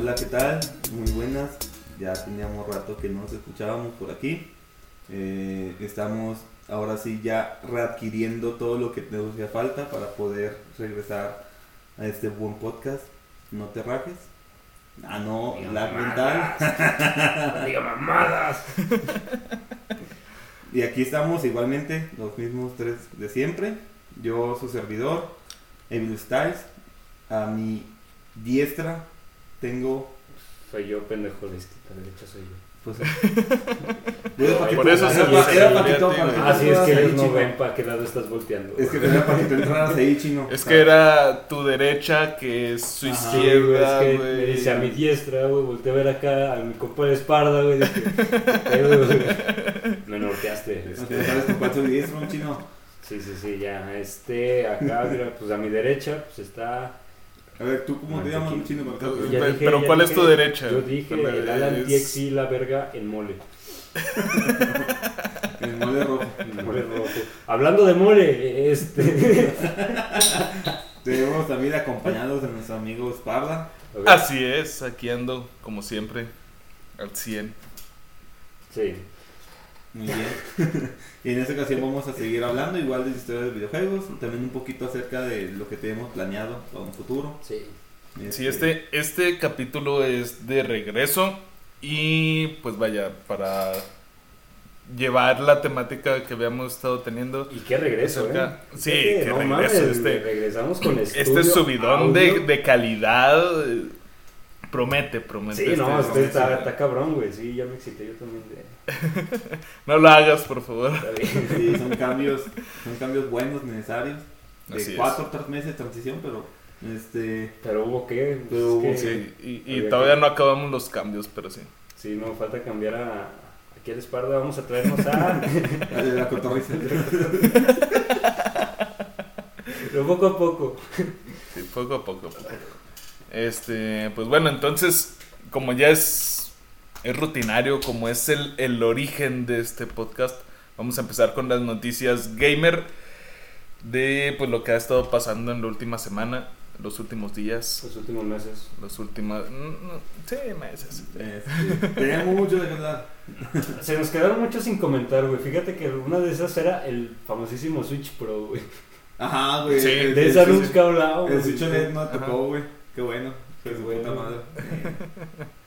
Hola, ¿qué tal? Muy buenas. Ya teníamos rato que no nos escuchábamos por aquí. Eh, estamos ahora sí ya readquiriendo todo lo que nos hacía falta para poder regresar a este buen podcast. No te rajes. Ah, no, Diga la mental. Diga mamadas. Y aquí estamos igualmente, los mismos tres de siempre. Yo, su servidor, Evil Styles. A mi diestra tengo, Soy yo, pendejo, la izquierda, la derecha soy yo. pues. Que Por eso se era era ti, para que. Así es que ellos no chino. ven para qué lado estás volteando. Es que era para que tú entraras ahí, chino. Es que era tu derecha, que es su Ajá. Sí, güey, izquierda, es que güey. me dice a mi diestra, güey, volteé a ver acá a mi compa de espalda, güey. dije, "Eh, güey". Me norteaste. No este. te sabes con cuál soy diestro, un chino. Sí, sí, sí, ya. Este, acá, mira, pues a mi derecha, pues está. A ver, ¿tú cómo te llamas, un chino? Para Tú- que- Ya Pe- dije, pero ¿cuál es dije, tu derecha? Yo dije ¿Cuál el Alan es? TXI, la verga, en mole. El mole rojo. En mole rojo. Hablando de mole, este. Tenemos también acompañados de nuestro amigo Esparda. a ver, Así es, aquí ando, como siempre, al 100. Sí. Muy bien. y en esta ocasión vamos a seguir hablando igual de historias de videojuegos, también un poquito acerca de lo que tenemos planeado para un futuro. Sí. Sí, este, este capítulo es de regreso y pues vaya, para llevar la temática que habíamos estado teniendo. Y qué regreso, Acerca- ¿eh? Sí, Fíjate, qué no regreso, mames, este- regresamos con estudio, Este subidón de, de calidad eh, promete, promete. Sí, no, este- este está, está cabrón, güey. Sí, ya me excité yo también de... No lo hagas, por favor. Está bien. Sí, son cambios, son cambios buenos, necesarios. De Así es. cuatro o tres meses de transición, pero este Pero hubo que... pues, Pero hubo, es que- Sí, y, todavía que- no acabamos los cambios, pero sí. Sí, no, falta cambiar a... Aquí al Esparda vamos a traernos a... de la cotorriza. Pero poco a poco. Sí, poco a poco. poco a poco. Este, pues bueno, entonces, como ya es, es rutinario, como es el, el origen de este podcast, vamos a empezar con las noticias gamer de pues lo que ha estado pasando en la última semana, los últimos días, Los últimos meses. los últimos... Sí, meses. Este, tenemos mucho de hablar. Se nos quedaron muchos sin comentar, güey. Fíjate que una de esas era el famosísimo Switch Pro, güey. Ajá, güey. Sí, el- De el esa Switch- nunca hablaba, El güey. Switch OLED no tocó, güey. Qué bueno. Qué puta madre.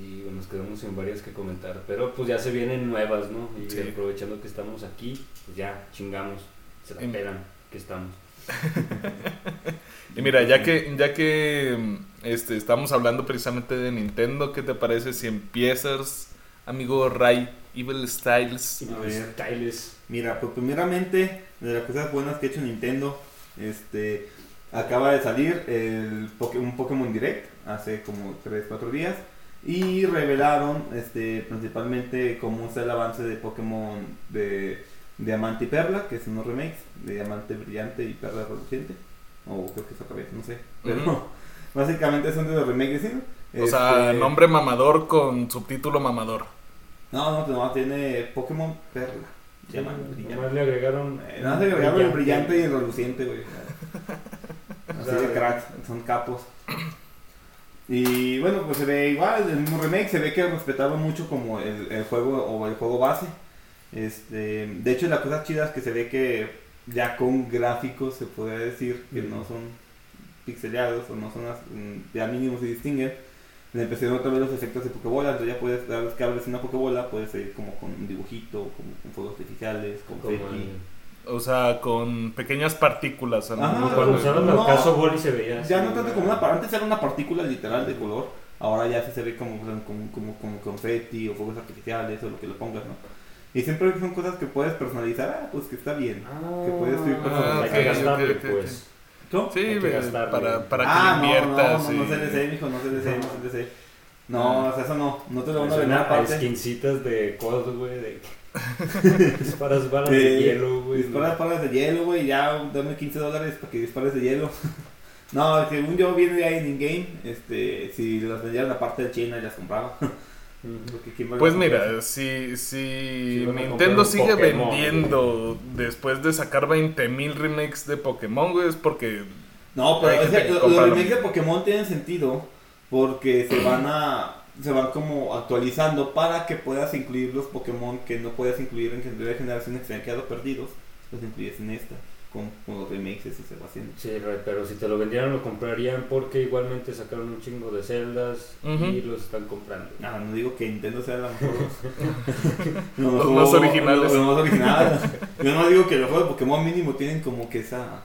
Y bueno, nos quedamos sin varias que comentar. Pero pues ya se vienen nuevas, ¿no? Y Sí. aprovechando que estamos aquí, pues ya chingamos. Se la pelan que estamos. Y mira, ya que, ya que este, estamos hablando precisamente de Nintendo, ¿qué te parece si empiezas, amigo Ray, Evil Styles? Ver. Styles. Mira, pues primeramente, de las cosas buenas que ha hecho Nintendo, este, acaba de salir el un Pokémon Direct hace como 3-4 días y revelaron este, principalmente cómo está el avance de Pokémon de Diamante y Perla, que son unos remakes de Diamante Brillante y Perla Reluciente, o creo que es otra vez, no sé, pero Ujú. básicamente son de los remakes, ¿sí? O sea, Este, nombre mamador con subtítulo mamador. No, no, no, tiene Pokémon Perla, Diamante Brillante. Nomás le agregaron. Eh, Nada más le agregaron el brillante y el reluciente, güey. O Así sea, de cracks, son capos. Y bueno, pues se ve igual, el mismo remake, se ve que respetaron mucho como el, el juego o el juego base. Este, de hecho, la cosa chida es que se ve que ya con gráficos se podría decir que no son pixelados o no son as- mm, ya mínimos se distinguen. Le empezaron otra vez los efectos de Pokébola, entonces ya puedes, cada vez que abres una Pokébola, puedes ir como con un dibujito, como con fuegos artificiales, con Como. O sea, con pequeñas partículas. a lo Ajá, como mejor. cuando usaron el no. caso Boli se veía. Ya así, no tanto como una antes era una partícula literal de color, ahora ya se ve como, como, como, como confeti o fuegos artificiales o lo que lo pongas, ¿no? Y siempre son cosas que puedes personalizar, ah, pues que está bien. Ah, que puedes ir Ah, hay que gastarle, pues. ¿Cómo? Sí, Hay que gastarle. para, para que ah, le inviertas. No, no, no, no y- se desee, mijo, no se desee, no se desee. No, o sea, eso no, no te lo van a vender aparte. skincitas de cosas, güey, de... Disparas balas de Eh, hielo, güey. Disparas balas de hielo, güey, ya dame 15 dólares para que dispares de hielo. no, según yo viene de ahí en in-game, este, si las vendieran aparte de China y las compraba. Ujú. Porque ¿quién va a Pues mira, si, si comprar Nintendo sigue Pokémon, vendiendo después de sacar 20.000 remakes de Pokémon, güey, es porque No, pero lo- compra los lo remakes de. Pokémon tienen sentido porque se van a se van como actualizando para que puedas incluir los Pokémon que no puedas incluir en de generaciones que se han quedado perdidos, los incluyes en esta, con, con los remakes, eso se va haciendo. Sí, pero si te lo vendieran lo comprarían porque igualmente sacaron un chingo de celdas y los están comprando. No, no digo que Nintendo sea la mejor. Los más originales. Los más originales. Yo no digo que los juegos de Pokémon mínimo tienen como que esa.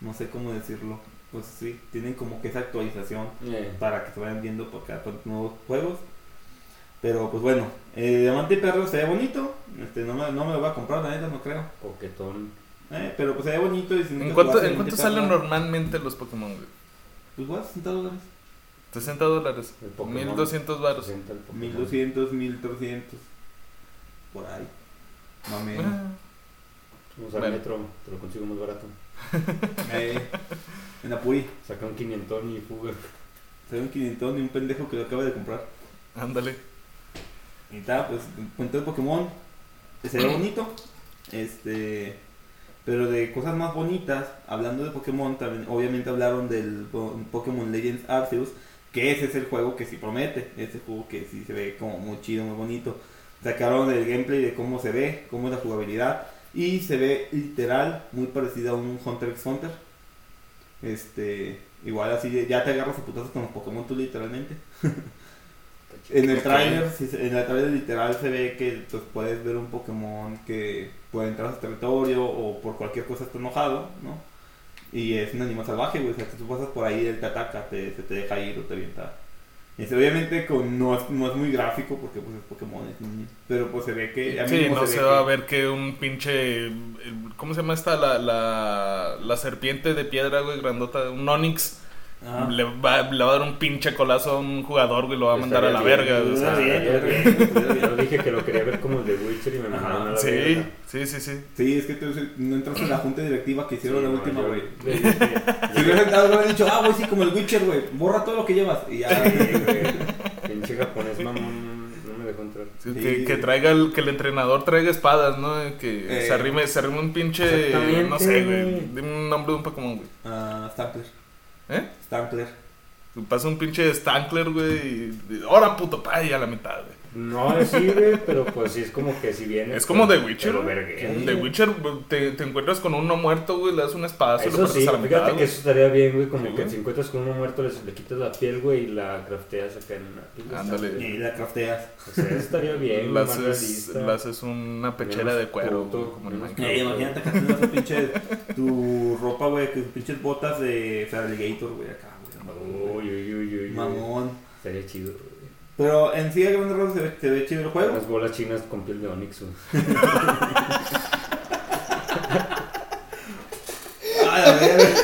No sé cómo decirlo. Pues sí, tienen como que esa actualización Eh, para que se vayan viendo por cada nuevos juegos. Pero pues bueno, eh, Diamante y Perro se ve bonito. Este, no, me, no me lo voy a comprar, la neta, no creo. Coquetón. Eh, pero pues se ve bonito. Y si ¿En cuánto, ¿en cuánto salen normalmente los Pokémon, güey? Pues igual, 60 dólares. 60 dólares. El Pokémon. 1200 baros. Presenta el Pokémon. 1200, 1300. Por ahí. Más o menos. Ah, Vamos al Bueno. metro, te lo consigo más barato. Eh, en la Puy. Saca un 500 y fuga. Ve un quinientón y un pendejo que lo acaba de comprar. Ándale. Y tal, pues cuento de Pokémon. Se ve bonito. Este. Pero de cosas más bonitas, hablando de Pokémon, también obviamente hablaron del Po- Pokémon Legends Arceus, que ese es el juego que sí promete, ese juego que sí se ve como muy chido, muy bonito. Sacaron el gameplay de cómo se ve, cómo es la jugabilidad, y se ve literal muy parecido a un Hunter x Hunter. Este, igual así, ya te agarras a putazos con los Pokémon tú literalmente. En el trailer, se- en el trailer literal se ve que pues, puedes ver un Pokémon que puede entrar a su territorio o por cualquier cosa está enojado, ¿no? Y es un animal salvaje, güey, o sea, que tú pasas por ahí, él te ataca, te, se te deja ir o te avienta. Este, obviamente con, no, es, no es muy gráfico porque pues es Pokémon, es niño, pero pues se ve que... a Sí, no se va a ver que un pinche. ¿Cómo se llama esta? La, la, la serpiente de piedra, güey, grandota. Un Onix. Ajá. Le va, le va a dar un pinche colazo a un jugador, güey, lo va a mandar a la verga. o sea, bien, bien. Yo dije que lo quería ver como el de Witcher y me Ajá. mandaron a la Sí, verga. sí, sí, sí. Sí, es que tú no entras en la junta directiva que hicieron Sí, la no, última, güey. Si hubieran entrado, hubieran dicho, ah, güey, sí, como el Witcher, güey, borra todo lo que llevas. Y ya. Pinche japonés mamón no me dejó entrar. Sí, Sí. Que, que traiga el, que el entrenador traiga espadas, ¿no? Que Eh. se arrime, se arrime un pinche, no sé, güey, dime un nombre de un Pokémon, güey. Ah, Stampler. ¿Eh? Stampler. Pasa un pinche Stankler, güey, y, y ahora puto pay a la mitad, güey. No, sí, güey, pero pues sí es como que si viene. Es como The Witcher, lo verguean, The. Witcher, te, te encuentras con uno muerto, güey, le das un espadazo y lo Eso partes sí, a la mitad, fíjate que eso estaría bien, güey, como Sí, que güey. si encuentras con uno muerto le, le quitas la piel, güey, y la crafteas acá en una. Ándale. Y la crafteas. O sea, eso estaría bien, güey, haces, le haces una pechera de cuero, Puto, güey, como en menos Minecraft. Eh, imagínate que tienes tu pinche, tu ropa, güey, que tus pinches botas de Feraligator, güey, acá, güey. Uy, uy, uy. Mamón. Estaría chido, güey. Pero en sí, a grandes rasgos se ve, se ve chido el juego. Las bolas chinas con piel de Onix, a ver.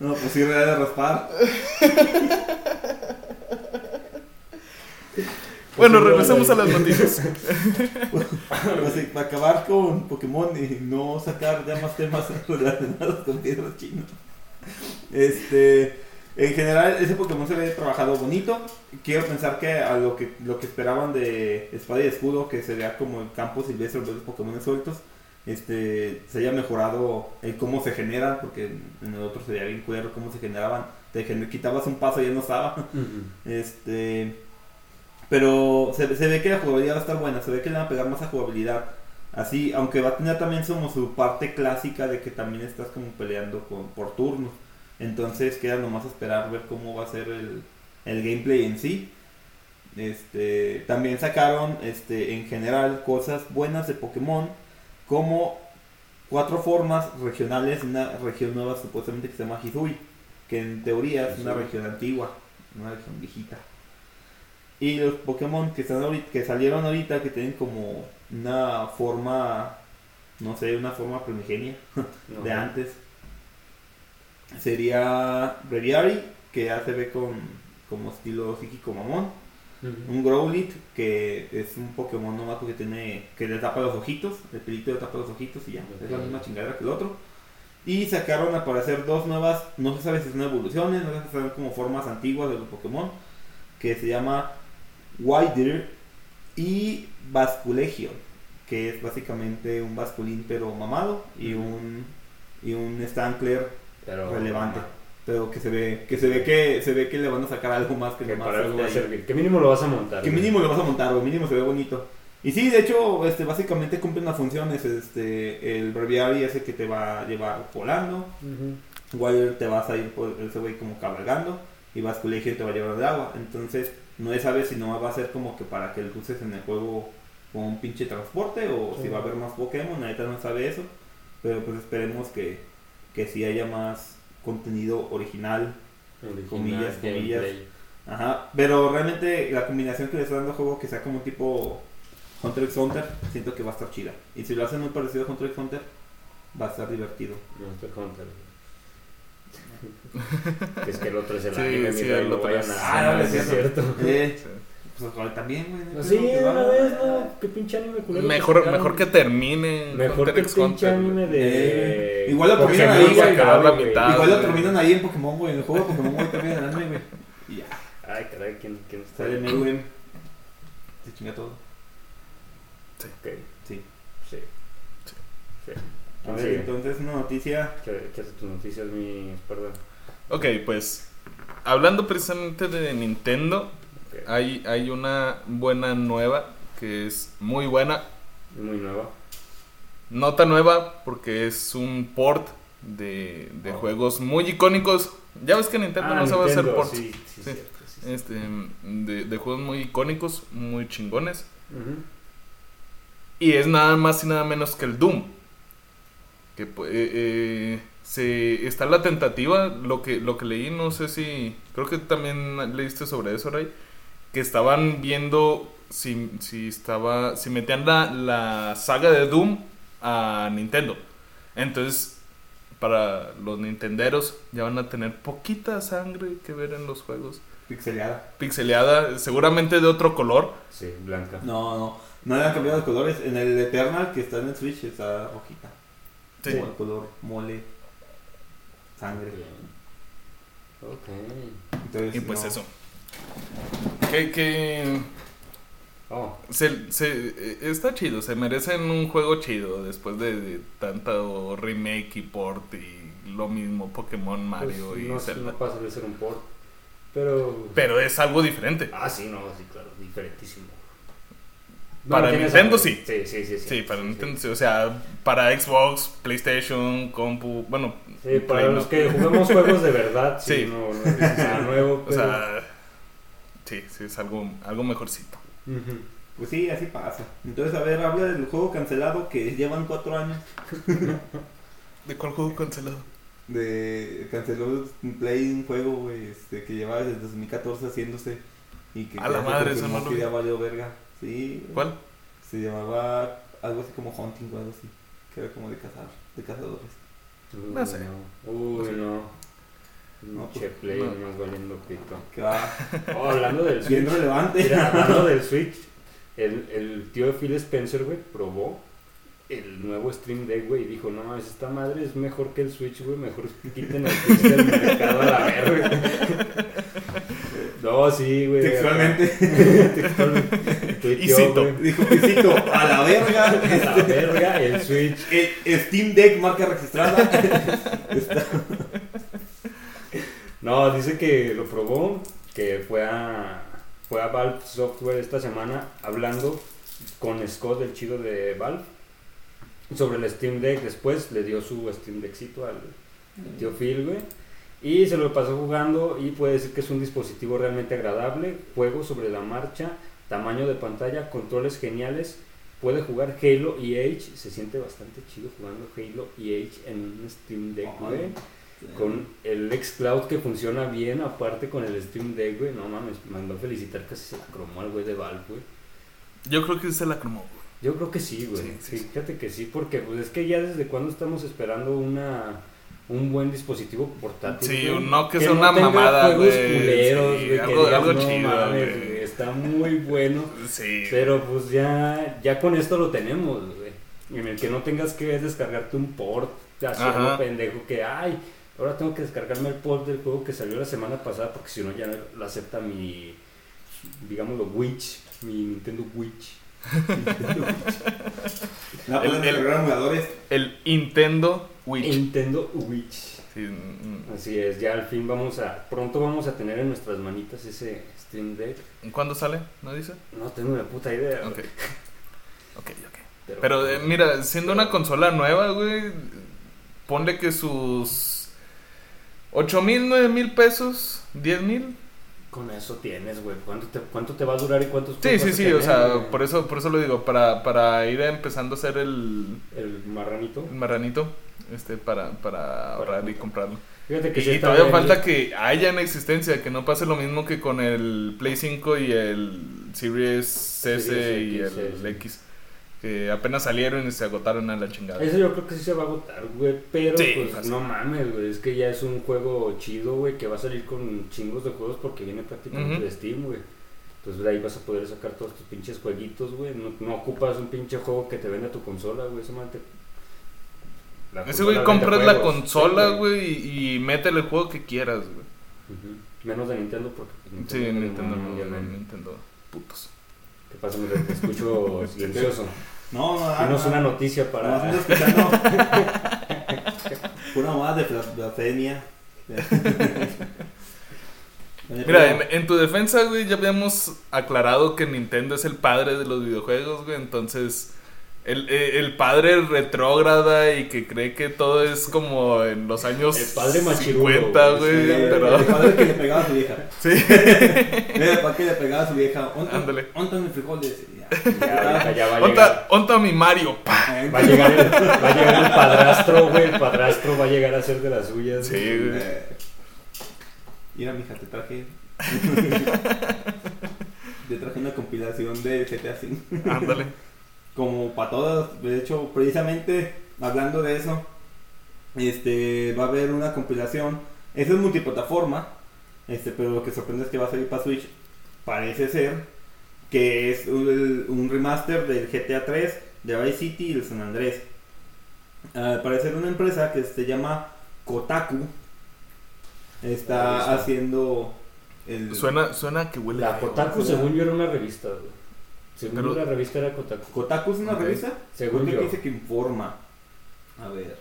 No, pues sí, real de raspar. Bueno, regresemos a las noticias. Pues sí, para acabar con Pokémon y no sacar ya más temas relacionados con piedras chinas. Este, en general, ese Pokémon se ve trabajado bonito. Quiero pensar que a lo que lo que esperaban de Espada y Escudo, que sería como el campo silvestre de los Pokémon sueltos, este, se haya mejorado el cómo se generan, porque en el otro sería bien cuero cómo se generaban. Te quitabas un paso y ya no estaba. Este. Pero se, se ve que la jugabilidad va a estar buena, se ve que le van a pegar más a jugabilidad. Así, aunque va a tener también como su parte clásica de que también estás como peleando con, por turnos. Entonces queda nomás esperar ver cómo va a ser el, el gameplay en sí. Este, también sacaron este, en general cosas buenas de Pokémon, como cuatro formas regionales, una región nueva supuestamente que se llama Hizui, que en teoría es una región antigua, una región viejita. Y los Pokémon que, están ahorita- que salieron ahorita, que tienen como una forma, no sé, una forma primigenia No. de antes, sería Breviary, que ya se ve con como estilo psíquico mamón. Un Growlithe, que es un Pokémon nomás porque tiene, que le tapa los ojitos, el pelito le tapa los ojitos y ya, es la misma chingadera que el otro. Y sacaron a aparecer dos nuevas, no se sabe si son evoluciones, no se sabe si son como formas antiguas de los Pokémon, que se llama Wider y Basculegion, que es básicamente un Basculín pero mamado y un, y un Stankler Pero, relevante. pero que se ve que se ve que se ve que le van a sacar algo más que, Que nomás para algo va a servir. Que mínimo lo vas a montar. Que güey. mínimo lo vas a montar, o mínimo se ve bonito. Y sí, de hecho, este, básicamente cumple unas funciones. Este, el breviary ese que te va a llevar volando. Ujú. Wire te vas a ir por ese güey como cabalgando. Y Vasculation te va a llevar de agua. Entonces, no es saber si no va a ser como que para que lo uses en el juego con un pinche transporte. O si Sí. va a haber más Pokémon. Ahorita no sabe eso. Pero pues esperemos que, que sí haya más contenido original. Original Comillas, comillas. gameplay. Ajá, pero realmente la combinación que le está dando al juego que sea como un tipo Hunter x Hunter, siento que va a estar chida. Y si lo hacen muy parecido a Hunter x Hunter, va a estar divertido. Hunter. güey. es que el otro es el Sí, anime, sí, mira, y el no otro vayan a... Ah, no, no, es sí es cierto. cierto. Eh, Sí. Pues también, güey. no Sí, de una va- vez, ¿no? Qué pinche anime culero. Mejor, mejor que termine Mejor que pinche anime de... Eh, igual lo terminan ahí, güey. Igual lo terminan ahí en Pokémon, güey. En el juego de Pokémon, güey, terminan en el anime, güey. Y ya, Ay, caray, ¿quién, quién está? sale Meruem. Se chinga todo. Ok, Sí. sí. Sí. A ver, Sí. entonces una noticia. ¿Qué, qué hace tus noticias, mi espalda? Ok, pues hablando precisamente de Nintendo, Hay, hay una buena nueva que es muy buena. Muy nueva. No tan nueva porque es un port de, de Oh. juegos muy icónicos. Ya ves que Nintendo Ah, no sabe hacer ports. Sí, sí, Sí. Este, de, de juegos muy icónicos, muy chingones. Y es nada más y nada menos que el Doom. Que pu- eh, eh, se está la tentativa, lo que, lo que leí, no sé si. Creo que también leíste sobre eso, Ray. Que estaban viendo si, si estaba. si metían la, la saga de Doom a Nintendo. Entonces, para los nintenderos ya van a tener poquita sangre que ver en los juegos. Pixeleada. Pixeleada, seguramente de otro color. Sí, blanca. No, no. No le han cambiado los colores. En el Eternal que está en el Switch está rojita. Sí. Como el color mole. Sangre. Ok. Entonces, Y pues no. eso. Que, que Oh, se, se- eh, está chido, se merecen un juego chido después de, de tanto remake y port y lo mismo Pokémon, Mario pues, y no, Zelda. no pasa de ser un port. Pero. Pero es algo diferente. Ah, sí, no, sí, claro, diferentísimo. Para tiene Nintendo, sí. Sí, sí, sí. Sí, Sí, para sí, Nintendo, sí, o sea, para Xbox, PlayStation, compu, bueno, Sí, para Play, los no. que jugamos juegos de verdad, sí, no, no es nada nuevo. o Pero... sea, sí, sí, es algo, algo mejorcito. Pues sí, así pasa. Entonces, a ver, habla del juego cancelado que llevan cuatro años. ¿De cuál juego cancelado? De canceló Play un juego, güey, este, que llevaba desde 2014 haciéndose. Y que A la madre, eso no lo que vi. valió verga. Sí. ¿Cuál? Se llamaba algo así como Hunting o algo así. Que era como de cazar, de cazadores. Uy, No sé. Uy, no. No, pues, play, no. nomás valiendo pito. Oh, hablando del bien Switch. relevante. Mira, hablando del Switch, el, el tío de Phil Spencer, güey, probó el nuevo Stream Deck, güey, y dijo, no, esta madre es mejor que el Switch, güey, mejor quiten el Switch del mercado a la verga. No, sí, güey. Textualmente. Textualmente. Y Tuiteó, cito. güey, Dijo, y cito, a la verga. A la verga, el Switch. El Steam Deck marca registrada. Está- No, dice que lo probó, que fue a, fue a Valve Software esta semana hablando con Scott, el chido de Valve, sobre el Steam Deck. Después le dio su Steam Deckcito al tío Phil, güey. Y se lo pasó jugando y puede decir que es un dispositivo realmente agradable, juego sobre la marcha, tamaño de pantalla, controles geniales. Puede jugar Halo y Age, se siente bastante chido jugando Halo y Age en un Steam Deck, güey. Con el xCloud que funciona bien, aparte con el Steam Deck, güey. No mames, mandó a felicitar casi se la cromó al güey de Valve, güey. Yo creo que se la cromó. güey. Yo creo que sí, güey. Sí, sí, sí. Fíjate que sí, porque pues es que ya desde cuando estamos esperando una un buen dispositivo portátil. Sí, güey, no que sea una tenga mamada, juegos güey. culeros, Sí, güey, que digas, algo "No chido, mames, güey". güey, Está muy bueno. Sí. Pero pues ya, ya con esto lo tenemos, güey. En el que no tengas que descargarte un port, Ajá. pendejo que, ay, ahora tengo que descargarme el port del juego que salió la semana pasada porque si no ya no lo acepta mi, digámoslo, Witch, mi Nintendo Witch. No, El- el- descargar emuladores. El Nintendo Witch. Nintendo Witch. Sí, mm, Así es, ya al fin vamos a, pronto vamos a tener en nuestras manitas ese Stream Deck. ¿Cuándo sale? ¿No dice? No tengo una puta idea. Ok. Ok, ok. Pero eh, mira, siendo una consola nueva, güey, ponle que sus 8 mil, 9 mil pesos, 10 mil. Con eso tienes, güey. ¿Cuánto te, ¿Cuánto te va a durar y cuántos Sí, sí, sí, o tener, sea, güey? por eso, por eso lo digo, para, para ir empezando a hacer el, El marranito. el marranito, este, para, para ahorrar y comprarlo. Fíjate que Y, sí está todavía falta que haya en existencia, que no pase lo mismo que con el Play 5 y el Series S Series y X, el sí, sí. X, que apenas salieron y se agotaron a la chingada. Eso yo creo que sí se va a agotar, güey. Pero, Sí, pues, fácil. no mames, güey. Es que ya es un juego chido, güey, que va a salir con chingos de juegos porque viene prácticamente de Steam, güey. Entonces de ahí vas a poder sacar todos tus pinches jueguitos, güey. No, no ocupas un pinche juego que te venda tu consola, güey. Ese man te- la Ese güey compras la consola, güey, y, y métele el juego que quieras, güey. Menos de Nintendo porque... pues, Sí, Nintendo, no- no, Nintendo, putos. ¿Qué pasa? Me te escucho silencioso. No, no, Tienes no, una no. noticia para... ando escuchando. Pura más de blas- blasfemia. Mira, en, en tu defensa, güey, ya habíamos aclarado que Nintendo es el padre de los videojuegos, güey, entonces... El, eh, el padre retrógrada y que cree que todo es como en los años El padre machirulo, 50, güey. El, pero... el padre que le pegaba a su vieja. Sí. Mira, el padre que le pegaba a su vieja. Ándale. ¿Ontan mis frijoles? Ya. Ya, ahorita ya va a llegar. Onta, onta mi Mario, Va a llegar el, va a llegar el padrastro, güey. El padrastro va a llegar a ser de las suyas. Sí, güey. güey. Eh, Mira, mija, te traje. te traje una compilación de GTA V. Ándale. Como para todas. De hecho, precisamente hablando de eso, este va a haber una compilación. Eso es multiplataforma. Este, pero lo que sorprende es que va a salir para Switch. Parece ser que es un, un remaster del GTA 3, de Vice City y el San Andrés. Al parecer una empresa que se llama Kotaku está haciendo el Suena, suena que huele. La feo. Kotaku, según yo, era una revista, güey. Según Pero- yo, la revista era Kotaku. Kotaku es una revista Según Porque yo. dice que informa. A ver.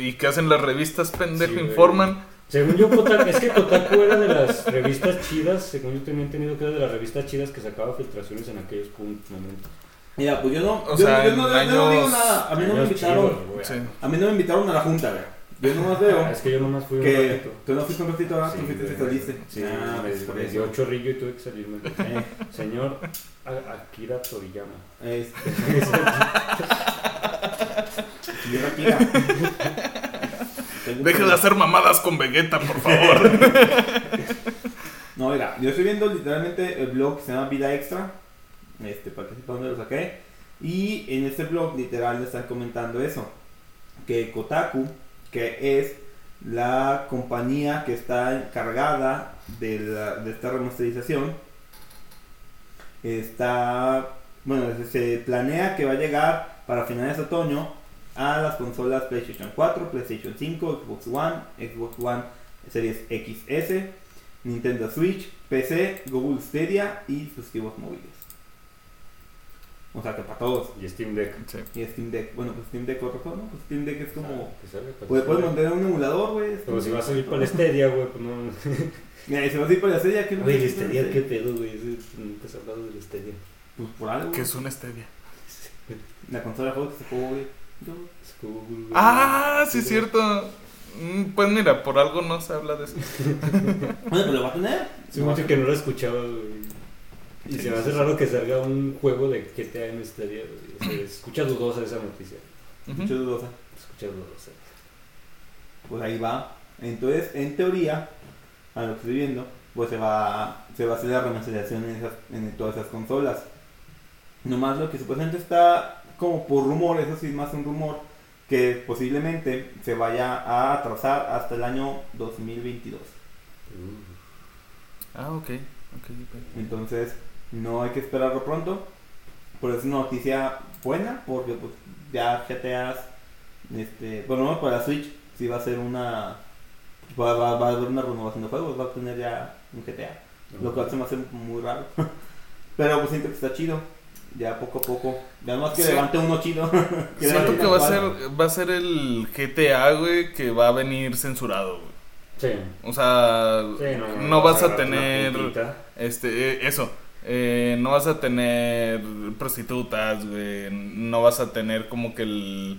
¿Y qué hacen las revistas, pendejo? Sí, güey. Informan. Según yo, Kotaku, es que Kotaku era de las revistas chidas. Según yo tenía entendido que era de las revistas chidas que sacaba filtraciones en aquellos momentos. Mira, pues yo no, O yo, sea, yo no, en yo no digo años- nada. A mí no me Años invitaron. A mí no me invitaron a la junta, güey. Yo nomás veo es que yo nomás fui un que ratito. tú no fuiste un ratito, ahora Sí, tú fuiste y saliste. Sí, ah, me, pues dio chorrillo y tuve que salirme. Eh, Señor Akira Toriyama. este. Señor Akira. Tengo Deje un- de hacer mamadas con Vegeta, por favor. No, mira, yo estoy viendo literalmente el blog que se llama Vida Extra. Este, para que dónde lo saqué. Y en este blog literal le están comentando eso. Que Kotaku, que es la compañía que está encargada de, la- de esta remasterización, está, bueno, se- planea que va a llegar para finales de otoño a las consolas PlayStation 4, PlayStation 5, Xbox One, Xbox One Series XS, Nintendo Switch, PC, Google Stadia y dispositivos móviles. O sea que para todos. Y Steam Deck. Sí. Y Steam Deck, bueno, pues Steam Deck otro juego, ¿no? Pues Steam Deck es como... Salga, pues, Puedes, montar un emulador, güey. Pero si va a salir para el Stadia, güey, pues no. Mira, y se va a ir para la serie, ¿qué Güey, el Stadia, qué pedo, güey. Nunca has hablado del Stadia. Pues por algo. Que es un stevia. La consola de juegos que se jugó, güey. Ah, sí, es cierto. Mm, Pues mira, por algo no se habla de eso. Bueno, pero lo va a tener. Sí, mucho que no lo escuchaba, güey. Y Sí, se me hace sí, raro que salga un juego de GTA en Stadia, güey. Se escucha dudosa esa noticia. Mucho dudosa. Escucha dudosa. Pues ahí va. Entonces, en teoría, a lo que estoy viendo, pues se va, se va a hacer la remasterización en, esas, en todas esas consolas. Nomás lo que supuestamente está como por rumor, eso sí es más un rumor, que posiblemente se vaya a atrasar hasta el año 2022. Ah, ok. ok, ok. Entonces, no hay que esperarlo pronto. Pero es una noticia buena, porque pues ya GTAs, este, por lo menos para Switch, sí va a ser una. Va, va, va a haber una renovación de juegos, va a tener ya un GTA. Lo cual se me hace muy raro. Pero pues siento que está chido. Ya poco a poco. Ya más que Sí. levante uno chido. Que Siento que va a ser va a ser el GTA, güey, que va a venir censurado, güey. Sí. O sea, Sí, no, no vas a tener este eh, eso. Eh, no vas a tener prostitutas, güey. No vas a tener como que el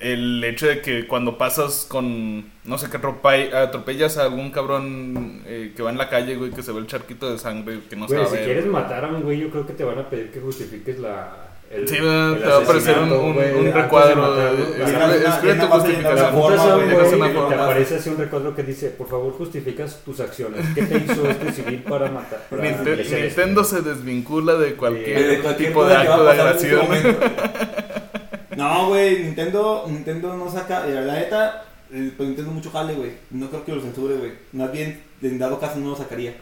el hecho de que cuando pasas con, no sé, que atrope- atropellas a algún cabrón eh, que va en la calle, güey, que se ve el charquito de sangre, que no se Güey, a si ver. quieres matar a un güey, yo creo que te van a pedir que justifiques la. El, Sí, te va a aparecer un, un- un recuadro. escribe- tu justificación. te aparece así un recuadro que dice, por favor justificas tus acciones. ¿Qué te hizo este civil para matar? Para? Nintendo se desvincula de cualquier, De cualquier tipo de acto de agresión. No, güey, Nintendo, Nintendo no saca, eh, la neta, eh, pues Nintendo mucho jale, güey. No creo que lo censure, güey. Más bien, en dado caso no lo sacaría.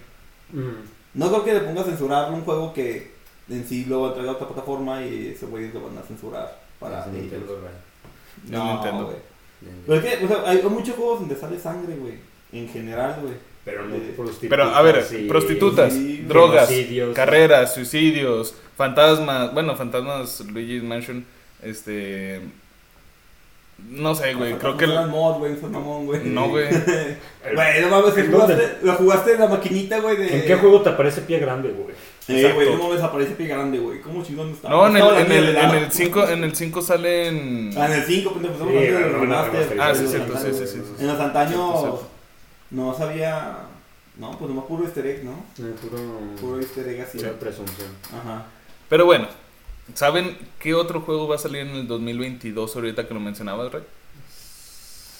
Mm. No creo que le ponga a censurar un juego que en sí lo va a traer a otra plataforma y ese güey lo van a censurar para ellos. Nintendo, güey. No, Nintendo. güey. Pero es que, o sea, hay, hay muchos juegos donde sale sangre, güey. En general, güey. Pero no Eh, prostitutas. Pero a ver, prostitutas, sí, drogas, carreras, suicidios, fantasmas, bueno, fantasmas, Luigi's Mansion, este... No sé, güey, creo que... Era el- mod, güey, fue mamón, güey. No, güey. Güey, no mames, ¿En ¿lo dónde? jugaste, lo jugaste en la maquinita, güey, de... ¿En qué juego te aparece pie grande, güey? Eh, güey, Exacto. no mames, aparece pie grande, güey. ¿Cómo chingón está? No, en el, en el, en el 5 en el 5 salen... Ah, en el 5, pendejo, estamos Sí, no, no, remaster. Ah, sí, cierto, sí, sí, sí, sí. En los antaños cierto. no sabía... No, pues nomás puro easter egg, ¿no? Eh, Puro, Puro easter egg así. pura presunción. Ajá. Pero bueno, ¿saben qué otro juego va a salir en el 2022 ahorita que lo mencionabas, Rey?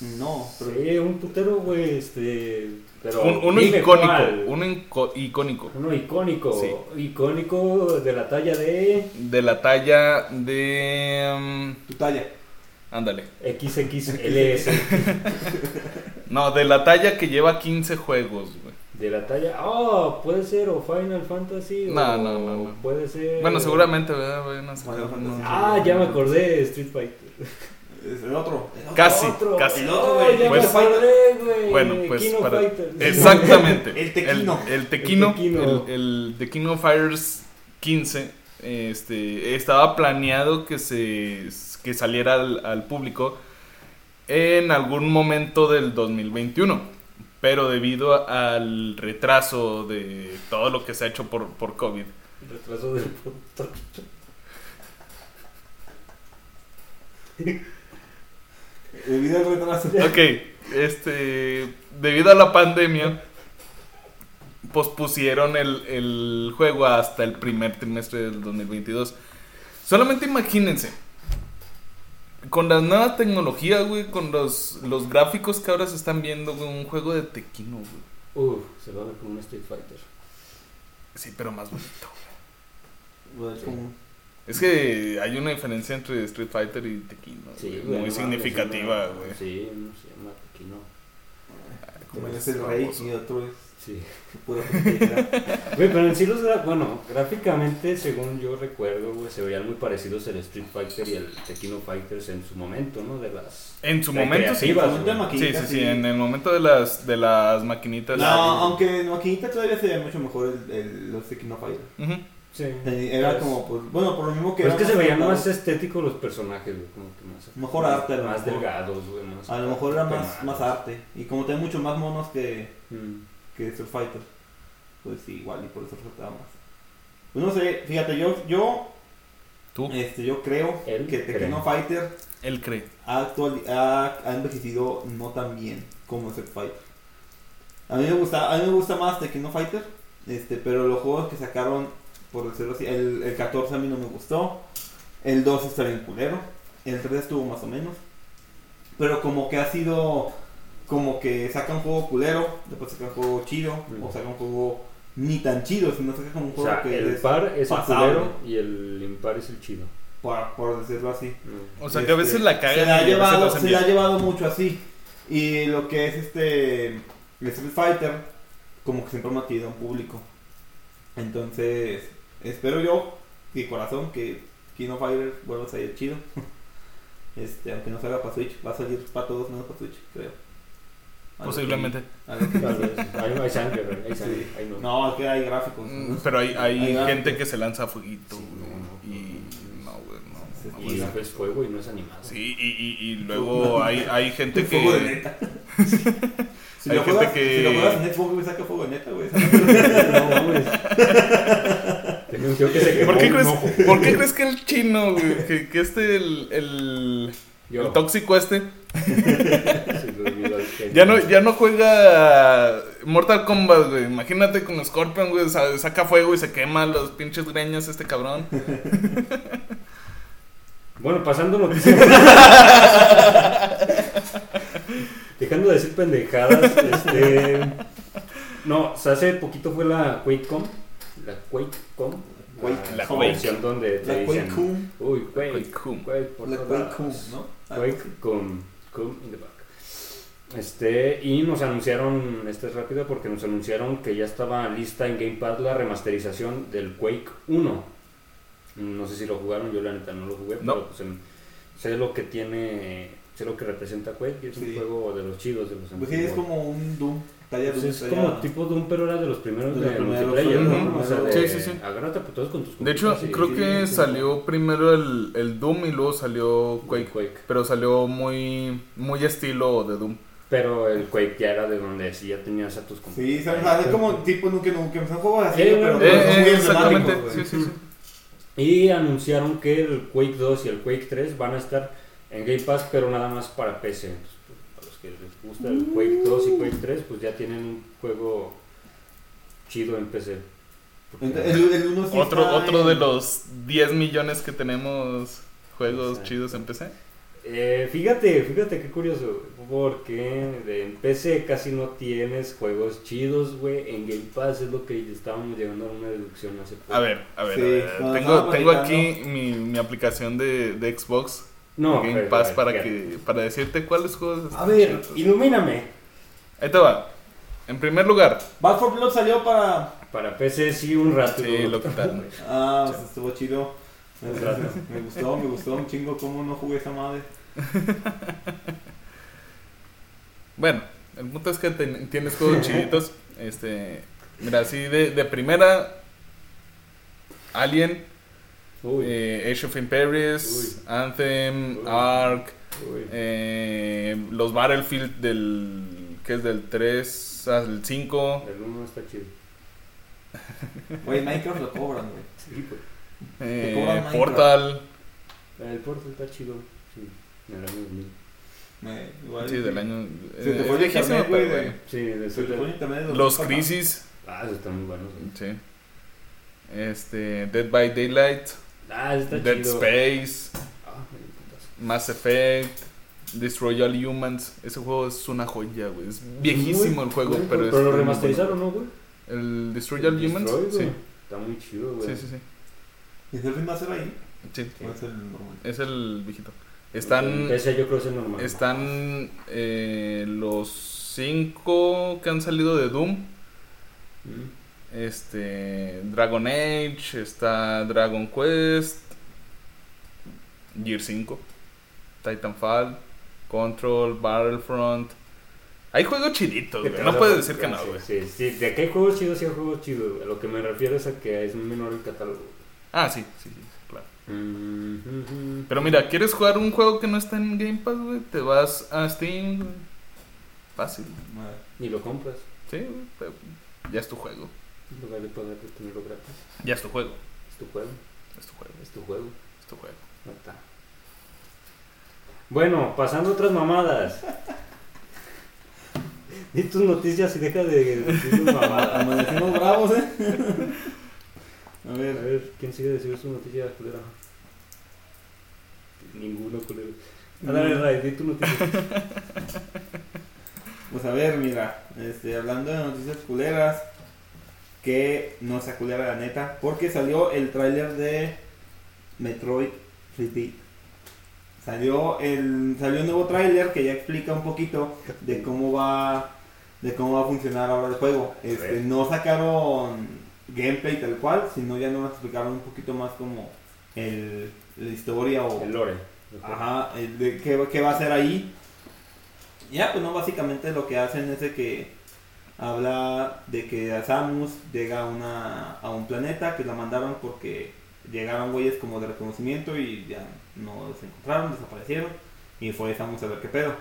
No, pero... Sí, un putero, güey, este... Pero Un- uno icónico, uno inco- icónico. Uno icónico. Sí. Icónico de la talla de De la talla de... um, Tu talla. ándale. XXLS. No, de la talla que lleva 15 juegos, güey. de la talla... Oh, puede ser o Final Fantasy. No, o no, no, no. Puede ser... Bueno, seguramente, ¿verdad? Fantasy. uno. Ah, ya me acordé, Street Fighter. Es el otro. El otro. Casi, Otro. casi. El otro, güey. Pues-. Bueno, pues Kino para... Fighter. Exactamente. El Tequino. El, el Tequino. El Tequino. El, el Fighters 15. Este, estaba planeado que se que saliera al, al público en algún momento del 2021. Pero debido al retraso de todo lo que se ha hecho por, por COVID, Retraso del. Debido al retraso. Ok, este, debido a la pandemia, pospusieron el, el juego hasta el primer trimestre del 2022. Solamente imagínense, con la nueva tecnología, güey, con los, los gráficos que ahora se están viendo, güey, un juego de tequino, güey. Uf, se va a ver como un Street Fighter. Sí, pero más bonito. Güey, es como- Es que hay una diferencia entre Street Fighter y tequino, Sí, güey, muy no significativa, güey. Sí, uno se llama Tequino. Como es el rey y otro es Sí. Güey, pero en sí los bueno, gráficamente, según yo recuerdo, güey, se veían muy parecidos el Street Fighter y el Tequino Fighters en su momento, ¿no? De las... En su momento sí. Sí, maquinita, sí, sí, en el momento de las, de las maquinitas. No, aunque en maquinita todavía se ve mucho mejor el, el, los Tequino Fighter. Ujú. Sí. Eh, Era Pues- como, pues, bueno, por lo mismo que Pero es que se veían más estéticos los personajes, güey, como que más... Mejor arte, a lo Más mejor. delgados, güey, más... A lo mejor era más, más más arte. Y como tiene mucho más monos que, Mm. que Street Fighter, pues sí, igual, y por eso resultaba más. Pues no sé, fíjate, yo, yo, Tú, este, yo creo Él que cree. Fighter él cree. ha, actual, ha, ha envejecido no tan bien como Street Fighter. A mí me gusta, a mí me gusta más Tequino Fighter, este, pero los juegos que sacaron, por decirlo así, el, el 14 a mí no me gustó, el 2 está bien culero, el 3 estuvo más o menos, pero como que ha sido, como que saca un juego culero, después saca un juego chido, Mm. o saca un juego ni tan chido, sino saca como un O juego sea, que el es par es el culero y el impar es el chido. por, por decirlo así. Mm. O sea, que a veces Este, la cagan Se la a ha veces llevado, se la ha llevado mucho así. Y lo que es este Street Fighter, como que siempre ha mantenido un público. Entonces, espero yo, de corazón, que Kino Fighter vuelva a salir chido. Este, aunque no salga para Switch, va a salir para todos menos para Switch, creo. Posiblemente. Hay, sangre, güey, hay sangre. Sí. No. No, es que hay gráficos. Mm, ¿no? Pero hay, hay Hay gente gráficos. que se lanza a fueguito, Sí, güey, no, no, y Se Y no es fuego y no es animado. Sí, y, y, y luego hay, hay gente Fuego de que... neta. Si Hay lo, gente juegas, que- si lo juegas en Xbox, güey, saca fuego de neta, güey. No mames. Que se ¿Por qué, crees. ¿Por qué crees que el chino, güey, que, que este, el, el, Yo. el tóxico este, ya no, ya no juega Mortal Kombat, güey? Imagínate con Scorpion, güey, sa- saca fuego y se quema los pinches greñas este cabrón. Bueno, pasando noticias. Dejando de decir pendejadas, este. No, o sea, hace poquito fue la QuakeCon. La QuakeCon. Quake- la convención donde te La dicen. QuakeCon. Uy, Quake. QuakeCon. Quake por La Quake ¿no? Ah, Quake con, con in the back. Este, y nos anunciaron, esta es rápida porque nos anunciaron que ya estaba lista en Game Pass la remasterización del Quake 1. No sé si lo jugaron, yo la neta no lo jugué, No. pero pues sé lo que tiene, sé lo que representa Quake, y es un Sí. juego de los chidos, de los Pues sí, es como un Doom. Pues es como tipo Doom, pero era de los primeros De de, los primeros, multiplayer, ¿no? ujú, O sea, de, sí, sí, sí. agárrate a putazos con tus De hecho, creo que sí, salió primero el, el Doom y luego salió Quake. Quake. Pero salió muy, muy estilo de Doom. Pero el Quake ya era de donde sí ya tenías a tus Sí, compitas. son, ahí. es como tipo Nuke Nuke. Son juegos así, Eh, pero eh, Eh, muy exactamente, sí, sí, sí. Y anunciaron que el Quake 2 y el Quake 3 van a estar en Game Pass, pero nada más para PC. Entonces, que les gusta el Quake 2 y Quake 3, pues ya tienen un juego chido en PC. Porque- Entonces, El, el uno sí Otro, otro en- de los 10 millones que tenemos juegos Exacto. chidos en PC. Eh, fíjate, fíjate qué curioso, porque en PC casi no tienes juegos chidos, güey. En Game Pass es lo que estábamos llegando a una deducción hace poco. A ver, a ver, Sí, a ver. cuando Tengo, tengo aquí mi, mi aplicación de, de Xbox no, Game pero, Pass para, que, para decirte cuáles juegos A ver, chidos. ilumíname. Ahí te va. En primer lugar, Back 4 Blood salió para. Para PC sí un rato. Sí, lo quitaron. Ah, estuvo chido. Me, Un rato. me gustó, me gustó un chingo cómo no jugué esa madre. bueno, el punto es que ten- tienes juegos chiditos. Este, mira, así de, de primera, Alien, eh, Age of Empires, Anthem, Uy. Ark, uy. eh, los Battlefield del, que es del 3 al 5, El 1 está chido. Güey, Minecraft lo cobran, güey. Sí, pues. eh. Portal, El Portal está chido. Sí, año 2000. Me- igual, sí, del año... Se te eh, fue el viejísimo, güey, güey. Sí, de Se te fue internet de Los. Crisis, Ah, esos están muy buenos. güey. sí. Este, Dead by Daylight, Ah, está Dead chido. Space, Ah. Mass Effect, Destroy All Humans. Ese juego es una joya, güey. Es viejísimo Muy- el juego, muy- pero es. Pero lo remasterizaron, ¿no, güey? ¿El Destroy All Humans? Destroy, güey. Sí. Está muy chido, güey. sí, sí, sí. ¿Y es el remaster ahí? Sí, ¿O es el normal? es el viejito. Están, PC yo creo que es el normal. están eh, los cinco que han salido de Doom. Mm. Este, Dragon Age, está Dragon Quest, Gear 5, Titanfall, Control, Battlefront. Hay juegos chiditos, güey. No puedes decir que ah, no, sí, güey. Sí, sí, de que hay juegos chidos, sí hay juegos chidos. A lo que me refiero es a que es menor el catálogo. Ah, sí, sí, sí, claro. Mm. Pero mira, ¿quieres jugar un juego que no está en Game Pass, güey? Te vas a Steam, güey. Fácil. Y lo compras. Sí, güey, ya es tu juego. En lugar de poder tenerlo gratis. Ya es tu juego. Es tu juego. Es tu juego. Es tu juego. Es tu juego. No está. Bueno, pasando a otras mamadas. Di tus noticias y deja de decir tus mamadas. Amanecimos bravos, ¿eh? A A ver, ver, ¿quién sigue decir su noticia culera? Ninguno culero. A ver, Ray, di tu noticia. pues a ver, mira, este, hablando de noticias culeras, que no se la neta, porque salió el tráiler de Metroid Repeat. Salió el salió un nuevo tráiler que ya explica un poquito de cómo va de cómo va a funcionar ahora el juego. Este, no sacaron gameplay tal cual, sino ya nos explicaron un poquito más como el, la historia o El lore. Ajá, el de qué, qué va a hacer ahí. Ya, pues no, básicamente lo que hacen es de que habla de que a Samus llega a, una, a un planeta que la mandaron porque llegaron güeyes como de reconocimiento y ya no se encontraron, desaparecieron. Y fue, vamos a ver qué pedo.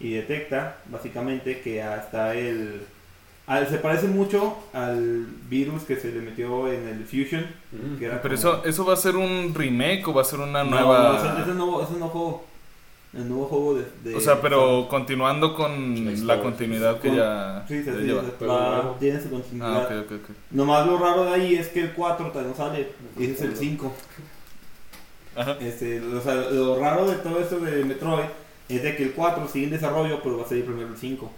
Y detecta, básicamente, que hasta el... al- se parece mucho al virus que se le metió en el Fusion. Mm. Que era Pero como- eso, ¿eso va a ser un remake o va a ser una No, nueva...? no, ese, ese es el nuevo, ese es el nuevo juego. El nuevo juego de... de- O sea, pero continuando con La continuidad que Con- ya, Sí, sí, ya sí, lleva. va- tiene su Ah, continuidad. ok, ok, ok. Nomás lo raro de ahí es que el 4 todavía no sale. Y ese es el 5. Ajá. Este, o sea, lo raro de todo esto de Metroid es de que el 4 sigue en desarrollo, pero va a salir primero el 5.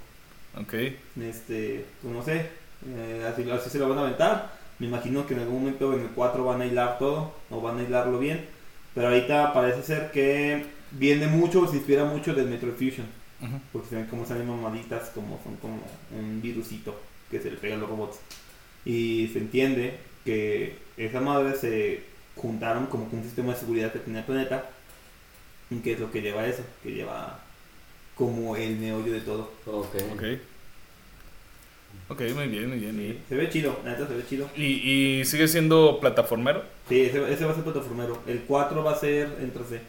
Ok. Este, pues no sé, eh, así, así se lo van a aventar. Me imagino que en algún momento en el 4 van a hilar todo, o van a hilarlo bien. Pero ahorita parece ser que viene mucho, se inspira mucho del Metroid Fusion. Ujú. Porque se ven como salen mamaditas, como son como un virusito que se le pega a los robots. Y se entiende que esas madres se juntaron como con un sistema de seguridad que tenía el planeta. Y que es lo que lleva a eso, que lleva como el meollo de todo. Ok. Ok. Ok, muy bien, muy bien. Sí, se ve chido, la neta se ve chido. ¿Y, y sigue siendo plataformero? Sí, ese, ese va a ser plataformero. El 4 va a ser en 3D.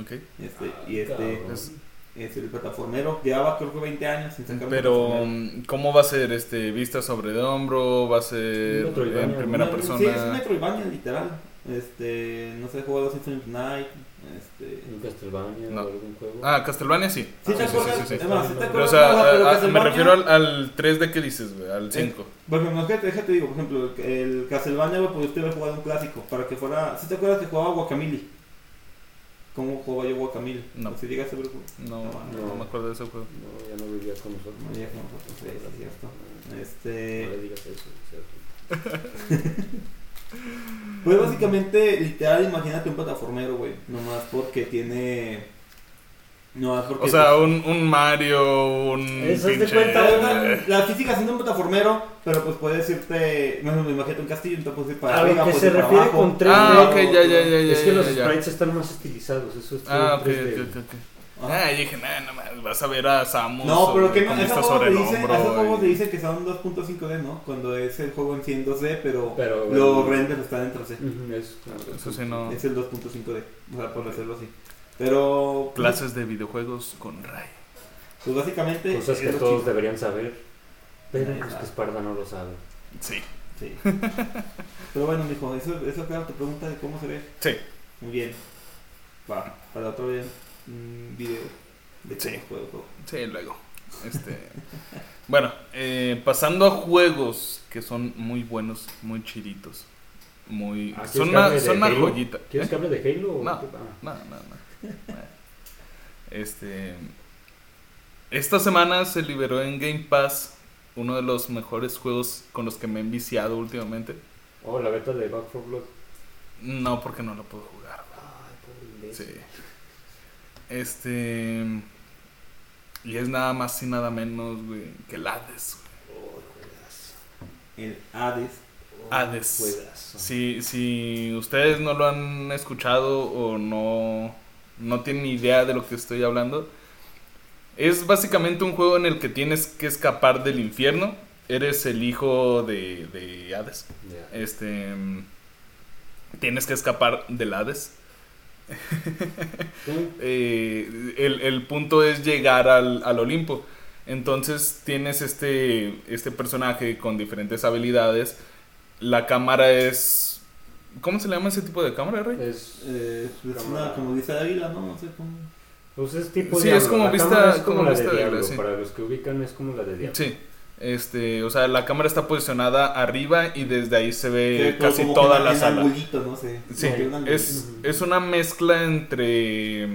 Ok. Este, y este. Es- es el plataformero. Llevaba creo que 20 años sin sacar Pero, plataformero. ¿cómo va a ser? este ¿Vista sobre el hombro? ¿Va a ser en primera Una- persona? Sí, es un Metroidvania, literal. Este, no sé, he jugado Symphony Night. Este... ¿Un Castlevania No. o algún juego? Ah, Castlevania sí. ¿Sí Sí, te sí, acuerdas? sí, sí, sí. Más, ¿sí te Pero, Pero, o sea, No, pero a- a- me refiero al, al 3D que dices, güey, al 5. Por ejemplo, déjate, déjate digo, por ejemplo, el, el Castlevania, güey, pudiste haber jugado un clásico para que fuera. ¿Sí te acuerdas que jugaba Guacamole? ¿Cómo jugaba yo Guacamole? No. Si llegaste a ver No, No, no, no. me acuerdo de ese juego. No, ya no vivía con nosotros. No, ya con nosotros, sí, sí, es cierto. No le Este. digas eso, ¿cierto? Pues básicamente, literal, imagínate un plataformero, güey. Nomás porque tiene. Nomás porque. O sea, un, un Mario, un Eso es de pinche... cuenta, Eh, La física siendo un plataformero, pero pues puedes irte. No, no, imagínate un castillo, entonces puedes ir para A arriba, lo que puedes se refiere abajo. con 3D. Ah, ok, ya, ya, ya, ya. es que los ya, ya. sprites están más estilizados. Eso es Ah, ok, 3D. ok, ok. ok. Ah, yo dije, nah, no mames, vas a ver a Samus. No, pero que no, vista juegos sobre te el dicen, hombro. esos juegos te y- dicen que son 2.5D, ¿no? Cuando es el juego en sí en 2D, pero, Pero, los bueno. renders están en 3D. Ujú, es- Eso sí, no. Es el 2.5D, o sea, por decirlo así. Pero, Clases de videojuegos con Ray. pues básicamente. Cosas que es lo todos chido. deberían saber. Pero pues que Esparda no lo sabe. Sí. Sí. Pero bueno, mijo, eso, eso claro, tu pregunta de cómo se ve. Sí. Muy bien. Va, para otro día, un video de Sí. juego. Sí, luego. Este, bueno, eh, pasando a juegos que son muy buenos, muy chiditos. Muy, Ah, ¿quieres son que una, son una joyita. ¿Quieres ¿Eh? que hable de Halo? o No. Ah. No, no, no. Este. Esta semana se liberó en Game Pass uno de los mejores juegos con los que me he enviciado últimamente. Oh, la beta de Back 4 Blood. No, porque no lo puedo jugar. Ay, pobre. Sí. Este. Y es nada más y nada menos, güey, que el Hades. güey. Oh. El Hades. Oh, Hades. juegazo. Si, si ustedes no lo han escuchado o no, no tienen idea de lo que estoy hablando, es básicamente un juego en el que tienes que escapar del infierno. Eres el hijo de, de Hades. Ya. Este. Tienes que escapar del Hades. Sí. Eh, el, el punto es llegar al, al Olimpo. Entonces tienes este, este personaje con diferentes habilidades. La cámara es... ¿Cómo se le llama ese tipo de cámara, Rey? Es, Eh, es una, como dice Águila, ¿no? No sé cómo. pues es tipo Sí, Diablo. es como La vista- cámara es como como, la vista de de Diablo. Sí. Para los que ubican es como la de Diablo. Sí. Este, o sea, la cámara está posicionada arriba y desde ahí se ve Sí, casi como toda que la sala. angulito, no sé. Sí, un es, una mezcla entre...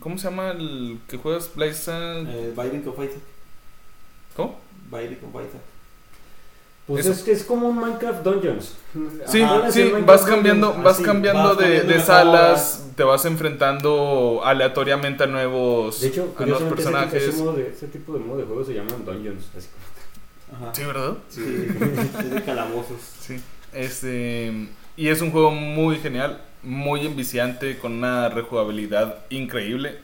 ¿Cómo se llama el que juegas Blaze? Eh, of Isaac. ¿Cómo? Binding of Isaac. Pues Eso. es que es como un Minecraft Dungeons. Sí, Ajá, es sí, vas cambiando, Dungeons, vas así. cambiando vas de, cambiando de de salas, te vas enfrentando aleatoriamente a nuevos, De hecho, a nuevos ese, personajes. ese, modo de, ese tipo de modo de juego se llaman Dungeons. Así Ajá. Sí, ¿verdad? Sí, es de calabozos. Sí. Este, y es un juego muy genial, muy enviciante, con una rejugabilidad increíble.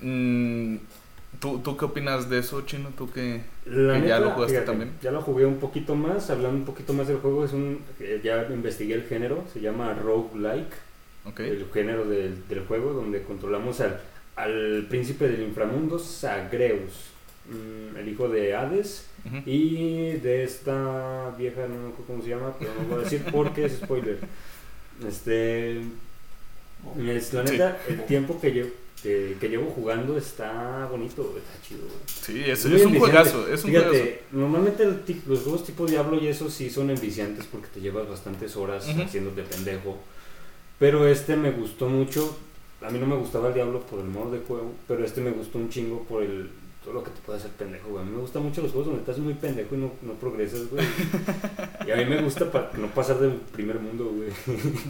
Mm, ¿Tú, ¿Tú qué opinas de eso, Chino? ¿Tú que, La que ya lo jugaste fíjate, también? Ya lo jugué un poquito más, hablando un poquito más del juego, es un eh, ya investigué el género, se llama roguelike, Ok. el género del, del juego, donde controlamos al, al príncipe del inframundo, Zagreus, mm, el hijo de Hades, y de esta vieja, no me acuerdo cómo se llama, pero no voy a decir porque es spoiler. Este, es la Sí. neta, el tiempo que llevo, que, que llevo jugando está bonito, está chido. güey. Sí, es, es un juegazo. Es un Fíjate, juegazo. normalmente el los juegos tipo Diablo y eso sí son enviciantes porque te llevas bastantes horas haciéndote pendejo. Pero este me gustó mucho. A mí no me gustaba el Diablo por el modo de juego, pero este me gustó un chingo por el todo lo que te puede hacer pendejo, güey. A mí me gustan mucho los juegos donde estás muy pendejo y no, no progresas, güey. y a mí me gusta pa- no pasar del primer mundo, güey.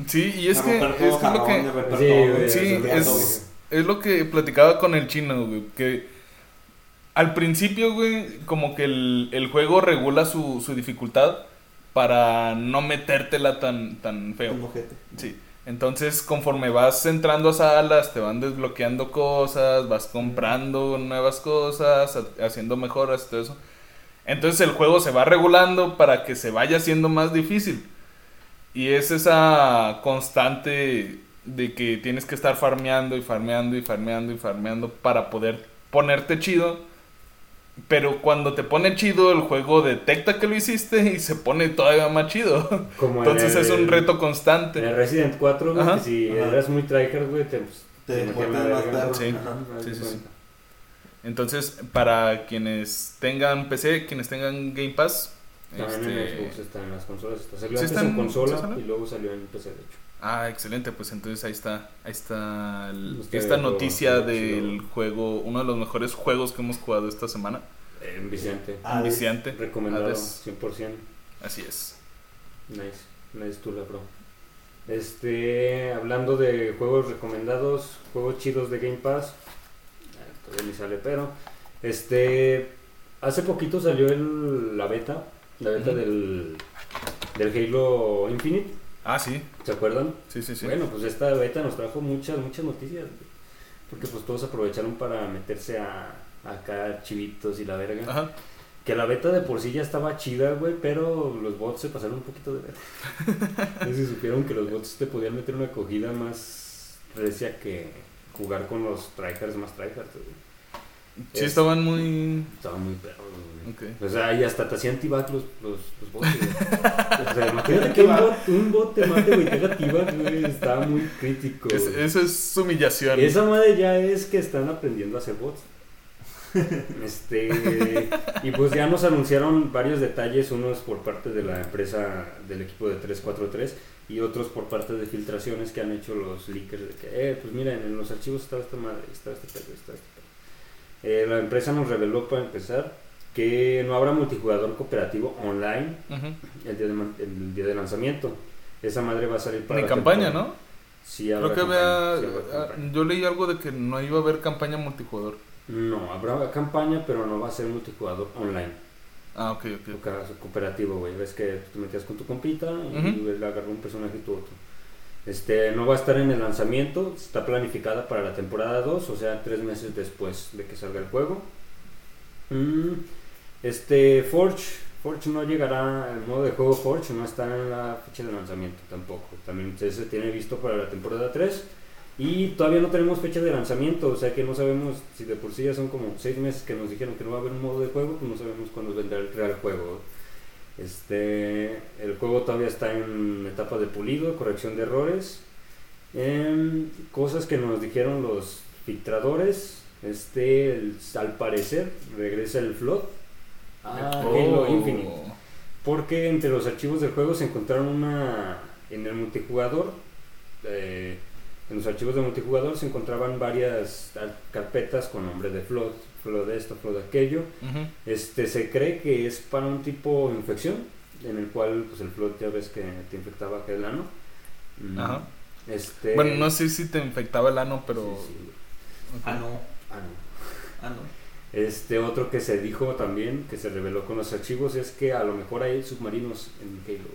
Sí, y es que, es que es lo que, Sí, güey, Sí, resolver es- todo. Es lo que platicaba con el chino, güey. Que al principio, güey, como que el, el juego regula su, su dificultad para no metértela tan, tan feo. Sí. Entonces, conforme vas entrando a salas, te van desbloqueando cosas, vas comprando nuevas cosas, ha- haciendo mejoras y todo eso. Entonces el juego se va regulando para que se vaya haciendo más difícil. Y es esa constante de que tienes que estar farmeando y farmeando y farmeando y farmeando para poder ponerte chido. Pero cuando te pone chido, el juego detecta que lo hiciste y se pone todavía más chido. Como en Entonces es un reto En constante. el Resident 4, güey, Ajá. que si Ajá. eras muy tryhard, güey, te, pues, Te. Sí. Sí, sí, sí. cuenta. Entonces, para quienes tengan PC, quienes tengan Game Pass, También en este, Xbox está en las consolas. Está. Salió ¿Sí antes están- en consola sí y luego salió en PC, de hecho. Ah, excelente, pues entonces ahí está, ahí está el- esta noticia del juego, uno de los mejores juegos que hemos jugado esta semana, Eh, Viciante. Ah, Viciante, Recomendado, Hades. 100%. así es. Nice. Nice tula, bro. Este, hablando de juegos recomendados, juegos chidos de Game Pass. eh, Todavía ni sale, pero. Este, hace poquito salió el- la beta, la beta del, del Halo Infinite. Ah, sí, ¿Se acuerdan? sí, sí, sí. Bueno, pues esta beta nos trajo muchas, muchas noticias. güey. Porque pues todos aprovecharon para meterse a acá chivitos y la verga. Ajá. Que la beta de por sí ya estaba chida, güey, pero los bots se pasaron un poquito de verga. No supieron que los bots te podían meter una acogida más recia que jugar con los tryhards más tryhards, güey. Sí, Es- estaban muy... Estaba muy perro, güey. O sea, y hasta te hacían t-back los, los, los bots, güey. O sea, imagínate que un bot, un bot te mate, güey, te haga t-back, güey. Estaba muy crítico. Es- eso es humillación. Esa madre ya es que están aprendiendo a hacer bots. Este, y pues ya nos anunciaron varios detalles, unos por parte de la empresa del equipo de 343 y otros por parte de filtraciones que han hecho los leakers de que, eh, pues miren, en los archivos está esta madre, está este pedo, está este. Eh, la empresa nos reveló para empezar que no habrá multijugador cooperativo online el día de, el día de lanzamiento. Esa madre va a salir para Ni campaña, temporada. ¿no? Sí, habrá Creo que campaña, había... sí ah, campaña. Yo leí algo de que no iba a haber campaña multijugador. No, habrá campaña, pero no va a ser multijugador online. Ah, ok, ok. Cooperativo, güey. Ves que tú te metías con tu compita y Ujú. él agarró un personaje y tu otro. Este, no va a estar en el lanzamiento, está planificada para la temporada 2, o sea, tres meses después de que salga el juego. Mm, este, Forge, Forge no llegará, el modo de juego Forge no está en la fecha de lanzamiento tampoco. También se tiene visto para la temporada 3. Y todavía no tenemos fecha de lanzamiento, o sea que no sabemos si de por sí ya son como seis meses que nos dijeron que no va a haber un modo de juego, pues no sabemos cuándo vendrá el real juego. Este, el juego todavía está en etapa de pulido, corrección de errores, em, cosas que nos dijeron los filtradores. Este, el- al parecer regresa el flood a Oh. Halo Infinite. Porque entre los archivos del juego se encontraron una. En el multijugador. eh, en los archivos de multijugador se encontraban varias ah, carpetas con nombre de Flood. Flood esto, Flood aquello. Ujú. Este, se cree que es para un tipo de infección. En el cual pues el Flood ya ves que te infectaba acá el ano. Mm, Ajá. Este, Bueno, no sé si te infectaba el ano, pero... sí. Ah, no. Ah, no. Ah, no. Este otro que se dijo también, que se reveló con los archivos, es que a lo mejor hay submarinos en Halo.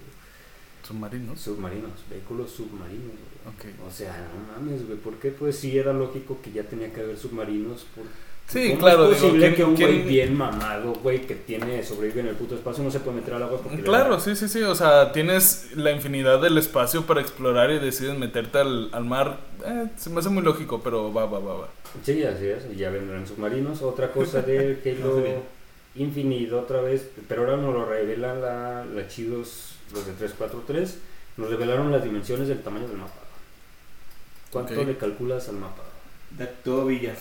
Submarinos. Submarinos, vehículos submarinos. güey. Ok. O sea, no mames, güey, ¿por qué? Pues sí era lógico que ya tenía que haber submarinos por Sí, ¿Cómo claro, es digo, posible ¿quién- que un güey bien mamado, güey, que tiene, sobrevive en el puto espacio, no se puede meter al agua porque le Claro, da- sí, sí, sí. O sea, tienes la infinidad del espacio para explorar y decides meterte al, al mar. Eh, se me hace muy lógico, pero va, va, va, va. Sí, así es, y ya vendrán submarinos. Otra cosa de No sé Halo bien. Infinite, otra vez, pero ahora nos lo revelan la, la chidos, los de 343, nos revelaron las dimensiones del tamaño del mapa. ¿Cuánto Ok. le calculas al mapa? De todo Villas.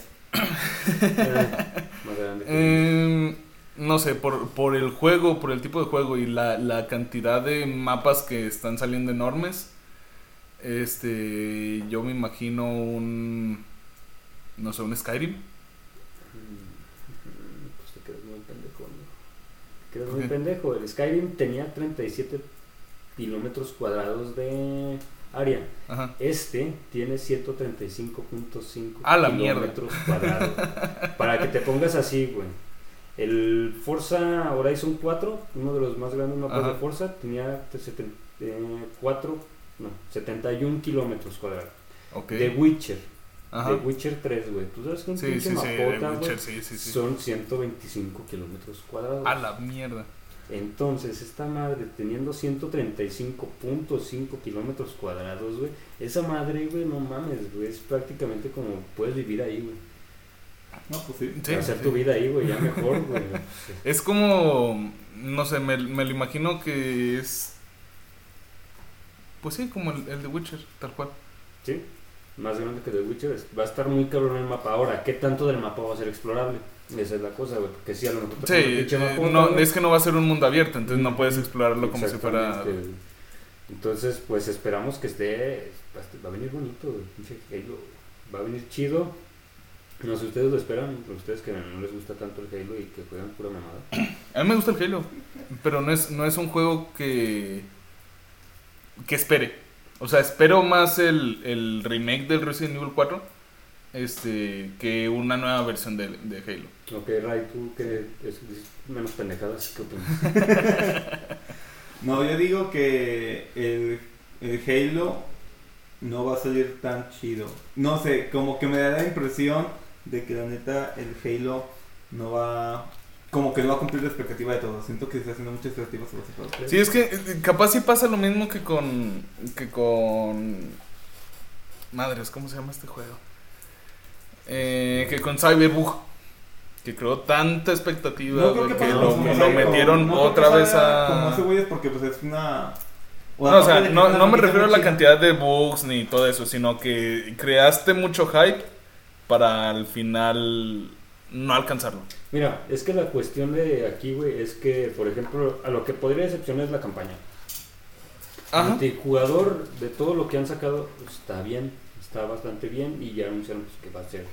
Más grande que Eh, no sé, por, por el juego, por el tipo de juego y la, la cantidad de mapas que están saliendo enormes, este, yo me imagino un, no sé, un Skyrim. Pues te quedas muy pendejo, ¿no? Te quedas ¿Por muy pendejo. El Skyrim tenía 37 kilómetros cuadrados de área. Ajá. Este tiene 135.5 A la mierda. kilómetros cuadrados. Para que te pongas así, güey. El Forza Horizon 4, uno de los más grandes mapas Ajá. de Forza, tenía 4, no, 71 kilómetros cuadrados. Ok. The Witcher, Ajá. The Witcher 3, güey. Tú sabes que un Sí, pinche sí, de mapota, güey, Witcher, sí, sí. son 125 kilómetros cuadrados. A la mierda. Entonces, esta madre teniendo 135.5 kilómetros cuadrados, güey. Esa madre, güey, no mames, güey. Es prácticamente como puedes vivir ahí, güey. No, pues sí. Sí, Hacer sí. tu vida ahí, güey, ya mejor, güey. Es como, no sé, me, me lo imagino que es, pues sí, como el, el de Witcher, tal cual. Sí, más grande que The Witcher. es- Va a estar muy cabrón el mapa. Ahora, ¿qué tanto del mapa va a ser explorable? Esa es la cosa, güey. Porque si a lo mejor te Sí, eh, no, es que no va a ser un mundo abierto, entonces no puedes explorarlo como si fuera... Entonces, pues esperamos que esté. Va a venir bonito, güey. Va a venir chido. No sé, ustedes lo esperan. Ustedes que no les gusta tanto el Halo y que juegan pura mamada. A mí me gusta el Halo, pero no es, no es un juego que, que espere. O sea, espero más el, el remake del Resident Evil 4 este, que una nueva versión de, de Halo. Ok, Ray, tú que es, menos pendejadas, ¿qué opinas? No, yo digo que el, el Halo no va a salir tan chido. No sé, como que me da la impresión de que la neta el Halo no va... Como que no va a cumplir la expectativa de todos. Siento que se está haciendo muchas expectativas sobre juego. Sí, es que eh, capaz sí pasa lo mismo que con. que con. Madres, ¿cómo se llama este juego? Eh, que con Cyberbug. Que creó tanta expectativa No creo güey, que lo, metieron no otra vez a. Como ese güey es porque pues es una... No, o sea, de no, me refiero a la cantidad de bugs ni todo eso, sino que creaste mucho hype para al final no alcanzarlo. Mira, es que la cuestión de aquí, güey, es que, por ejemplo, a lo que podría decepcionar es la campaña. Ajá. Multijugador de todo lo que han sacado está bien, está bastante bien y ya anunciaron pues, que va a ser.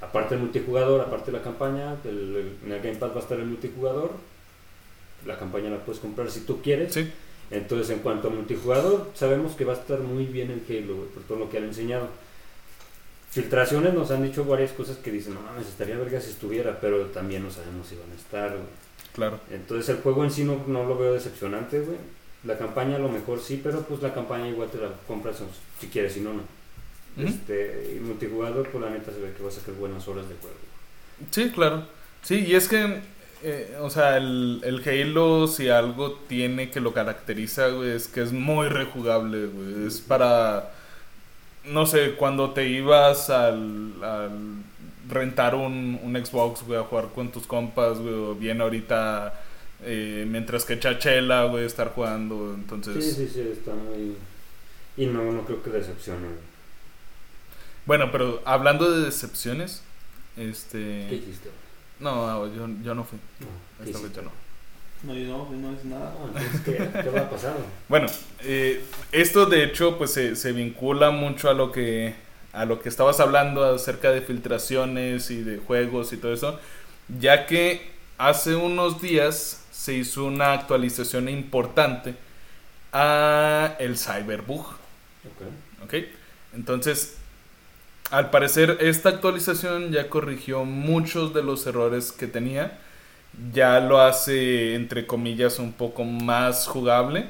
Aparte del multijugador, aparte de la campaña, el- en el Game Pass va a estar el multijugador. La campaña la puedes comprar si tú quieres. Sí. Entonces, en cuanto a multijugador, sabemos que va a estar muy bien el Halo, por todo lo que han enseñado. Filtraciones nos han dicho varias cosas que dicen, no mames, estaría verga si estuviera, pero también no sabemos si van a estar, güey. Claro. Entonces el juego en sí no, no lo veo decepcionante, güey. La campaña a lo mejor sí, pero pues la campaña igual te la compras si quieres, si no, no. Este, y multijugador, pues la neta se ve que va a sacar buenas horas de juego. Sí, claro. Sí, y es que, eh, o sea, el, el Halo, si algo tiene que lo caracteriza, güey, es que es muy rejugable, güey. Es para, no sé, cuando te ibas al, al rentar un, un Xbox, güey, a jugar con tus compas, güey, o bien ahorita, eh, mientras que chachela, güey, estar jugando, entonces... Sí, sí, sí, está muy... Y no, no creo que decepcione, güey. Bueno, pero hablando de decepciones, ¿Qué este... hiciste? No, yo, yo no fui. No, ¿qué Esta hiciste? fecha no. No, yo no, no es nada. No, entonces, ¿qué, ¿qué va a pasar? güey? Bueno, eh, esto de hecho pues se, se vincula mucho a lo que a lo que estabas hablando acerca de filtraciones y de juegos y todo eso, ya que hace unos días se hizo una actualización importante a el Cyberbug, Ok. ¿ok? Entonces, al parecer esta actualización ya corrigió muchos de los errores que tenía, ya lo hace entre comillas un poco más jugable.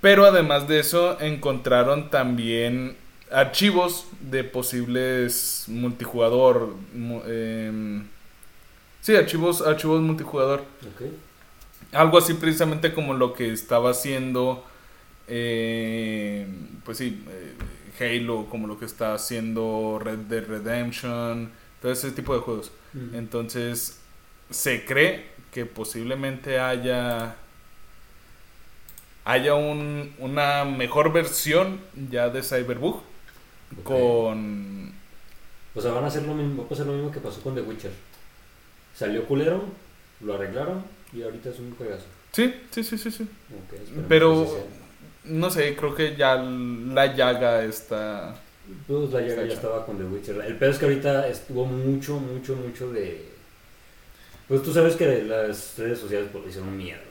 Pero además de eso, encontraron también archivos de posibles multijugador. mu- em, sí, archivos, archivos multijugador. Algo así precisamente como lo que estaba haciendo, eh, pues sí, eh, Halo, como lo que está haciendo Red Dead Redemption, todo ese tipo de juegos. Entonces, se cree que posiblemente haya haya un- una mejor versión ya de Cyberbug con O sea, van a hacer lo mismo, va a pasar lo mismo que pasó con The Witcher. Salió culero, lo arreglaron y ahorita es un juegazo. sí, sí, sí, sí, sí. Pero-. No sé, creo que ya la llaga está Pues la llaga ya estaba con The Witcher. El peor es que ahorita estuvo mucho, mucho, mucho de. Pues tú sabes que las redes sociales pues, hicieron mierda.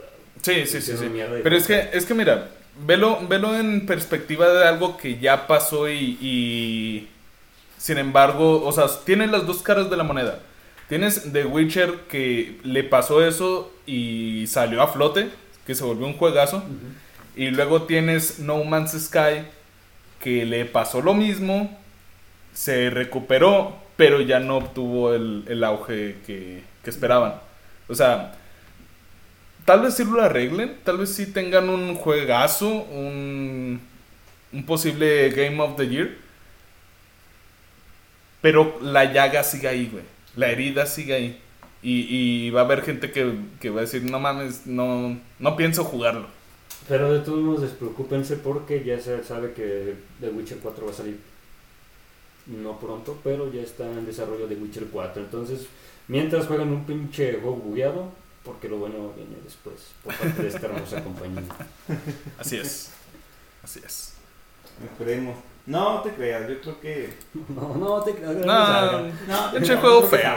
Sí, sí, sí, sí. Pero es que, es que mira, velo, velo en perspectiva de algo que ya pasó y, y, sin embargo, o sea, tienes las dos caras de la moneda. Tienes The Witcher que le pasó eso y salió a flote, que se volvió un juegazo. Ujú. Y luego tienes No Man's Sky que le pasó lo mismo, se recuperó, pero ya no obtuvo el, el auge que, que esperaban. O sea, tal vez sí lo arreglen, tal vez sí tengan un juegazo, un, un posible Game of the Year. Pero la llaga sigue ahí, güey. La herida sigue ahí. Y, y va a haber gente que, que va a decir, no mames, no, no pienso jugarlo. Pero de todos modos, despreocúpense porque ya se sabe que The Witcher 4 va a salir no pronto, pero ya está en desarrollo The Witcher 4. Entonces, mientras juegan un pinche juego bugueado, porque lo bueno viene después, por parte de esta hermosa compañía. Así es. Así es. Esperemos. No te creas, yo creo que. No, no te creas. No, No, pinche no, juego no te feo.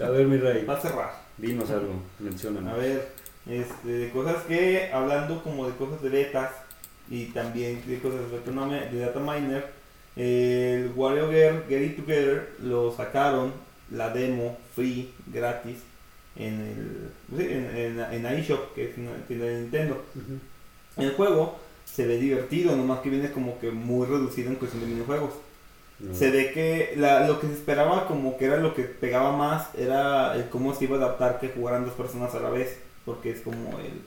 A ver, mi rey, Va a cerrar. dinos algo, mencióname. A ver, este, de cosas que, hablando como de cosas de betas y también de cosas de data, de data miner, el WarioWare Get It Together lo sacaron, la demo free, gratis, en el en, en, en iShop, que es una tienda de Nintendo. El juego se ve divertido, nomás que viene como que muy reducido en cuestión de minijuegos. No. Se ve que la- lo que se esperaba como que era lo que pegaba más era el cómo se iba a adaptar que jugaran dos personas a la vez. Porque es como el...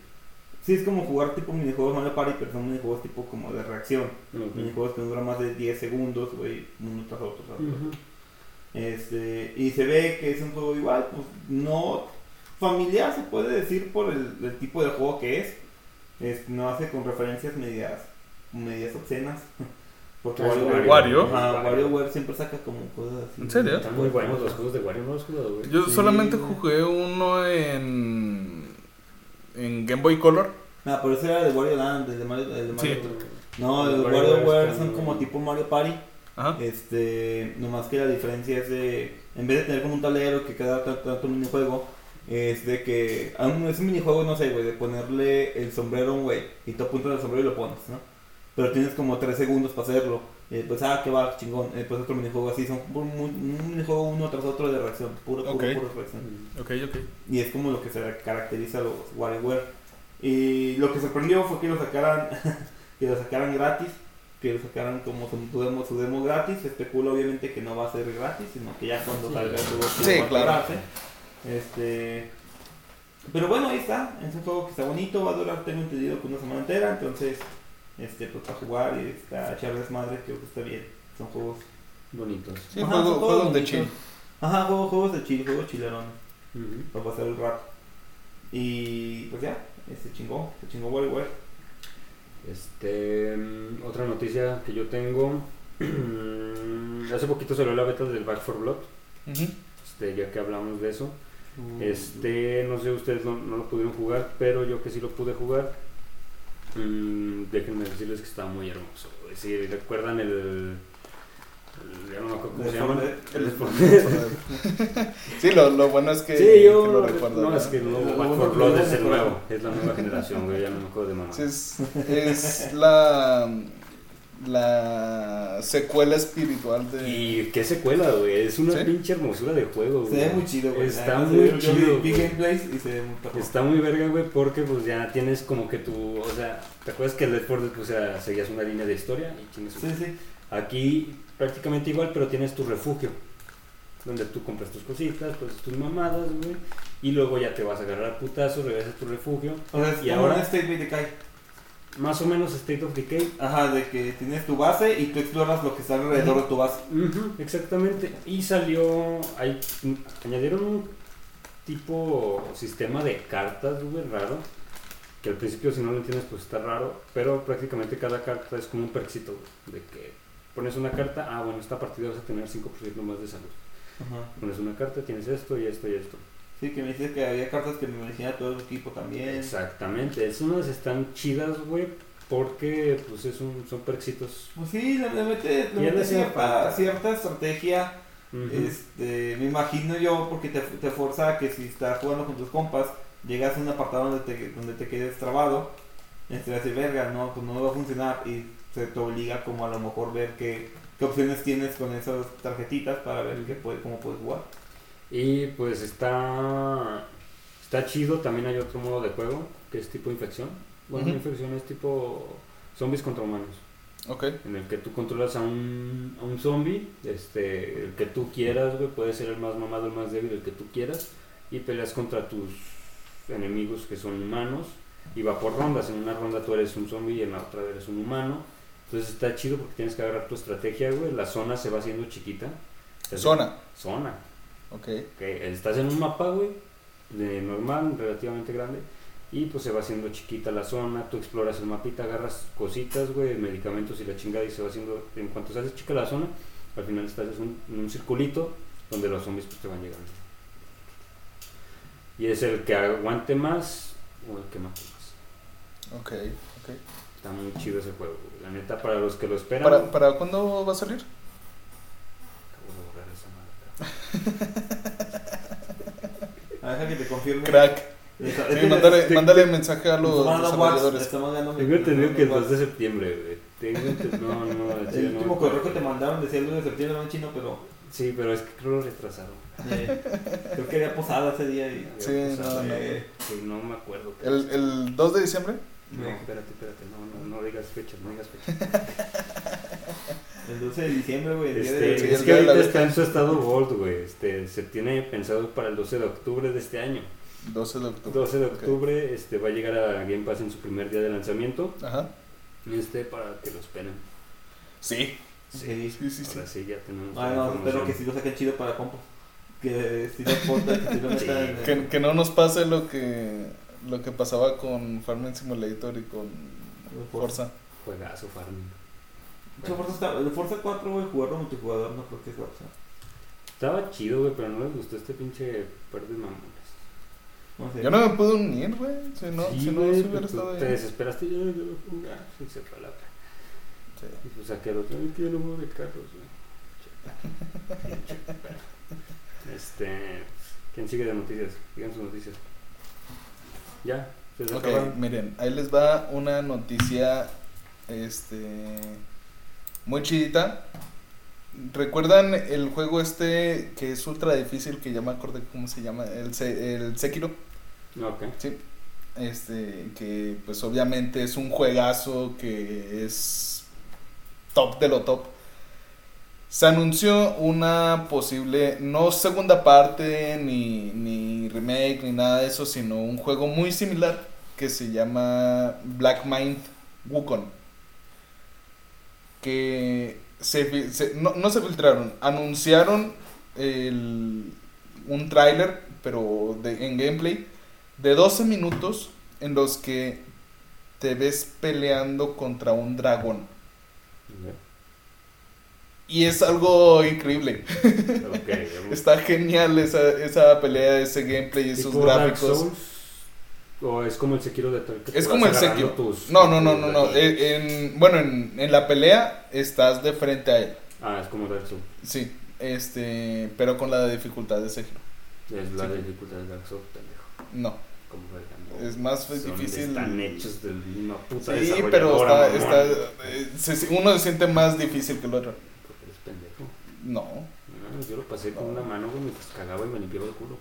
Sí, es como jugar tipo minijuegos Mario Party, pero son minijuegos tipo como de reacción. Ok. Minijuegos que no duran más de 10 segundos, güey, uno tras otro. tras otro. Ujú. Este, y se ve que es un juego igual, pues no familiar se puede decir por el, el tipo de juego que es. Es- no hace con referencias medias, medias obscenas. Porque Ah, WarioWare, Wario. ajá, Wario. WarioWare siempre saca como cosas así. ¿En serio? Están muy buenos los juegos de Wario, no los güey. Yo Sí. solamente jugué uno en. En Game Boy Color. Ah, pero ese era de Wario Land, el de Mario. el de Mario Sí. No, los WarioWare son como tipo Mario Party. Ajá. Este, nomás que la diferencia es de, en vez de tener como un tablero que cada tanto, tanto minijuego, es de que, un, es un minijuego, no sé, güey, de ponerle el sombrero a un güey, y tú apuntas el sombrero y lo pones, ¿no? Pero tienes como 3 segundos para hacerlo, y después, ah, que va, chingón, y después otro minijuego así, son un, un- un minijuego uno tras otro de reacción, puro, puro, puro reacción. Mm. Ok, ok. Y es como lo que se caracteriza a los WarioWare. Y lo que sorprendió fue que lo sacaran, que lo sacaran gratis, que lo sacaran como su, su demo, su demo gratis. Se especula obviamente que no va a ser gratis, sino que ya cuando Sí. salga el juego Sí, va claro. Este, pero bueno, ahí está. Es un juego que está bonito, va a durar, tengo entendido, que una semana entera. Entonces, este, pues para jugar y está, echar desmadre, creo que está bien. Son juegos. Bonitos. Sí, Ajá, juego- juegos juegos de chill. Ajá, juegos, juegos de chill, juegos chilerones Ujú. para pasar el rato. Y pues ya, se chingó, se chingó WarioWare. Este, mm, otra noticia que yo tengo. Hace poquito salió la beta del Back 4 Blood. Este, ya que hablamos de eso. Este, no sé, ustedes no, no lo pudieron jugar, pero yo que sí lo pude jugar. Mm, déjenme decirles que está muy hermoso. Si recuerdan el. el- ya no me acuerdo cómo se llama. El Sí, lo, lo bueno es que, Sí, que yo. lo recuerdo. no, ¿no? es que el nuevo Lo Back bueno 4 que Blood lo es el nuevo. Es la nueva generación, güey. Ya no me acuerdo de mamá. Sí, es, es la la secuela espiritual de... Y qué secuela, güey. Es una ¿Sí? pinche hermosura de juego, Se güey. ve muy chido, güey. Está muy se chido. Vi güey. gameplays y se ve muy perro. Está muy verga, güey, porque pues ya tienes como que tu, o sea, ¿te acuerdas que el Left 4 Dead, pues, o sea, seguías una línea de historia y su- Sí, sí. Aquí prácticamente igual, pero tienes tu refugio, donde tú compras tus cositas, pues tus mamadas, güey, y luego ya te vas a agarrar putazos, regresas a tu refugio, O sea, Y ahora-. Más o menos State of Decay. Ajá, de que tienes tu base y tú exploras lo que está alrededor de tu base. Exactamente, y salió, hay, añadieron un tipo sistema de cartas, güey, raro, que al principio si no lo entiendes pues está raro, pero prácticamente cada carta es como un güey, de que pones una carta, ah bueno, esta partida vas a tener 5% más de salud. Ajá. Pones una carta, tienes esto y esto y esto. Sí, que me dices que había cartas que me merecían a todo el equipo también. Exactamente, es unas están chidas, güey, porque pues es un, son perxitos. Pues sí, le, le mete, le mete cierta, cierta estrategia. Este, me imagino yo, porque te, te fuerza a que si estás jugando con tus compas, llegas a un apartado donde te, donde te quedes trabado, este, decir, verga, no, pues no va a funcionar, y se te obliga como a lo mejor ver qué, qué opciones tienes con esas tarjetitas para ver qué puede, cómo puedes jugar. Y pues está está chido, también hay otro modo de juego que es tipo infección. Bueno, no infección es tipo zombies contra humanos, Ok. en el que tú controlas a un, a un zombie, este, el que tú quieras, güey, puede ser el más mamado, el más débil, el que tú quieras, y peleas contra tus enemigos que son humanos, y va por rondas, en una ronda tú eres un zombie y en la otra eres un humano. Entonces está chido porque tienes que agarrar tu estrategia, güey, la zona se va haciendo chiquita. Zona. Zona. Ok. Que estás en un mapa, güey, de normal, relativamente grande, y pues se va haciendo chiquita la zona, tú exploras el mapita, agarras cositas, güey, medicamentos y la chingada, y se va haciendo, en cuanto se hace chica la zona, al final estás en un, en un circulito donde los zombies pues te van llegando. Y es el que aguante más o el que mate más. Ok. ok. Está muy chido ese juego, güey. La neta, para los que lo esperan... ¿Para, ¿Para cuándo va a salir? Acabo de borrar esa madre. A deja que te confirme. Crack. Sí, este- mándale, este- mándale mensaje a los desarrolladores. estamos dando- Tengo entendido que el nos 2 de septiembre, güey. Tengo No, no, El no último correo que te mandaron decía el 2 de septiembre, no en chino, pero Sí, pero es que creo lo retrasaron. eh, creo que había posada ese día y... Sí, pasado, no, no. eh, Sí, no me acuerdo. El, el 2 de diciembre. No, espérate, espérate. No, no, no digas fechas, no digas fechas. El 12 de diciembre, güey. el día Este, de- Sí, es el que ahorita está en su estado gold, güey. Este, se tiene pensado para el 12 de octubre de este año. 12 de octubre. 12 de octubre este, va a llegar a Game Pass en su primer día de lanzamiento. Ajá. Este, para que lo esperen. Sí. Sí. Sí, sí, sí. Ahora sí, ya tenemos. Ah, no, espero que sí lo saquen chido para compas. Que si lo pongan, que si lo Sí, en que no nos pase lo que lo que pasaba con Farming Simulator y con Forza. Juegazo, Farming. Mucho Forza, está- el Forza 4, güey, jugarlo multijugador, no creo que es Forza. Estaba chido, güey, pero no les gustó este pinche par de mamones. No sé. Yo no me pude unir, güey. Si no, Sí, si no, güey, si pues hubiera tú estado te ahí. desesperaste y yo no quiero jugar. Y se fue a la verga. Sí. Y pues saqué el otro, "Es que yo no juego de carros, güey. Pinche perro. Este. ¿Quién sigue de noticias? Digan sus noticias. Ya, se les Ok, acabaron. miren, ahí les va una noticia este muy chidita. ¿Recuerdan el juego este que es ultra difícil que ya me acordé cómo se llama? El, Se- el Sekiro. Ok. Sí. Este, que pues obviamente es un juegazo que es top de lo top. Se anunció una posible, no segunda parte, ni, ni remake, ni nada de eso, sino un juego muy similar que se llama Black Mind Wukong. Que se, no, no se filtraron, anunciaron el, un tráiler, pero de, en gameplay, de 12 minutos en los que te ves peleando contra un dragón. Y es algo increíble. Está genial esa, esa pelea, ese gameplay, esos ¿Tipo Dark gráficos. ¿O es como el Sekiro de tal Es como el Sekiro. tus- No, no, no, no, no. eh, En, bueno, en, en la pelea estás de frente a él. Ah, es como Dark Souls. Sí, este, pero con la dificultad de Sekiro. Es la Sí. dificultad de Dark Souls, pendejo. No. verga, no. Es más Son- difícil. Están hechos de una puta Sí, pero está, está, eh, se- uno se siente más difícil que el otro. Porque eres pendejo. No. No, yo lo pasé con una mano, mientras cagaba y me limpiaba el culo.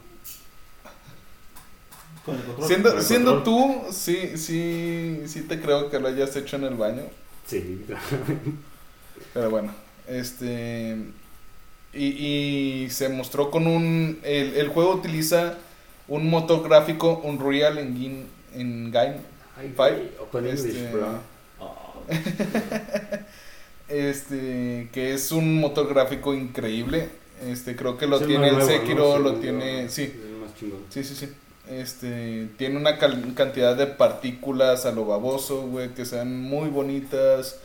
Con el control. Siendo, Con el siendo control. tú, sí, sí, sí te creo que lo hayas hecho en el baño. Sí, Pero bueno, este. Y, y se mostró con un. El, el juego utiliza un motor gráfico Unreal Engine. Engine Ay, Five, güey, Open English, este, bro. Ah, este que es un motor gráfico increíble este creo que lo Es tiene el nuevo, Sekiro ¿no? lo Según tiene sí Es el más chingón. sí sí sí este tiene una cantidad de partículas a lo baboso güey que sean muy bonitas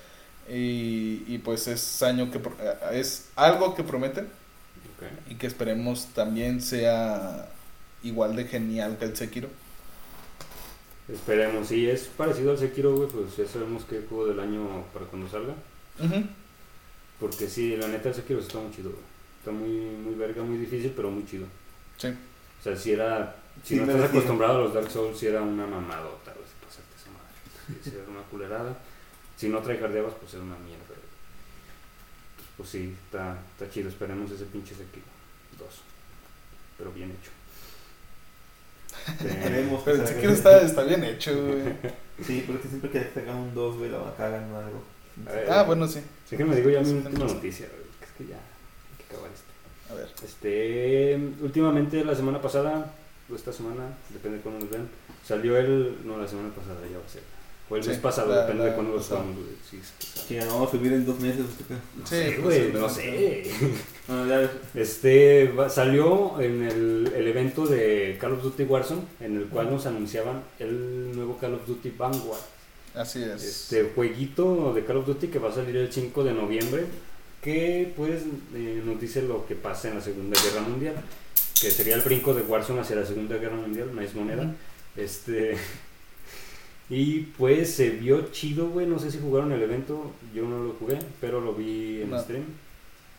y, y pues es año que pro- es algo que promete Ok. y que esperemos también sea igual de genial que el Sekiro Esperemos, si es parecido al Sekiro, güey, pues ya sabemos qué juego del año para cuando salga. Porque sí, la neta el Sekiro sí está muy chido, güey. Está muy, muy verga, muy difícil, pero muy chido. sí O sea, si era. Si Sí, no estás acostumbrado a los Dark Souls, si era una mamadota, güey, pasarte esa madre. Si era una culerada. Si no tryhardeabas, pues era una mierda, güey. Pues sí, está, está chido. Esperemos ese pinche Sekiro 2. Pero bien hecho. Queremos que pero el Sekiro está, está bien hecho güey Sí, porque siempre que sacan un 2, güey, la cagan en algo. Ver. ah bueno sí Sí que me digo ya mi Sí, última noticia, güey, que es que ya hay que acabar esto. a ver Este, últimamente la semana pasada, o esta semana, depende de cuándo nos ven, salió el, no la semana pasada ya va a ser, o el Sí, mes pasado, la- depende la de cuándo lo estamos, sí, es que sale. Que ya no vamos a subir en dos meses. ¿usted qué? No Sí, sé, pues, güey, no sé. Este, va- salió en el, el evento de Call of Duty Warzone, en el cual nos anunciaban el nuevo Call of Duty Vanguard. así es este jueguito de Call of Duty que va a salir el 5 de noviembre que pues eh, nos dice lo que pasa en la Segunda Guerra Mundial que sería el brinco de Warzone hacia la Segunda Guerra Mundial maíz moneda. Este y pues se vio chido güey. No sé si jugaron el evento. Yo no lo jugué pero lo vi en No. stream.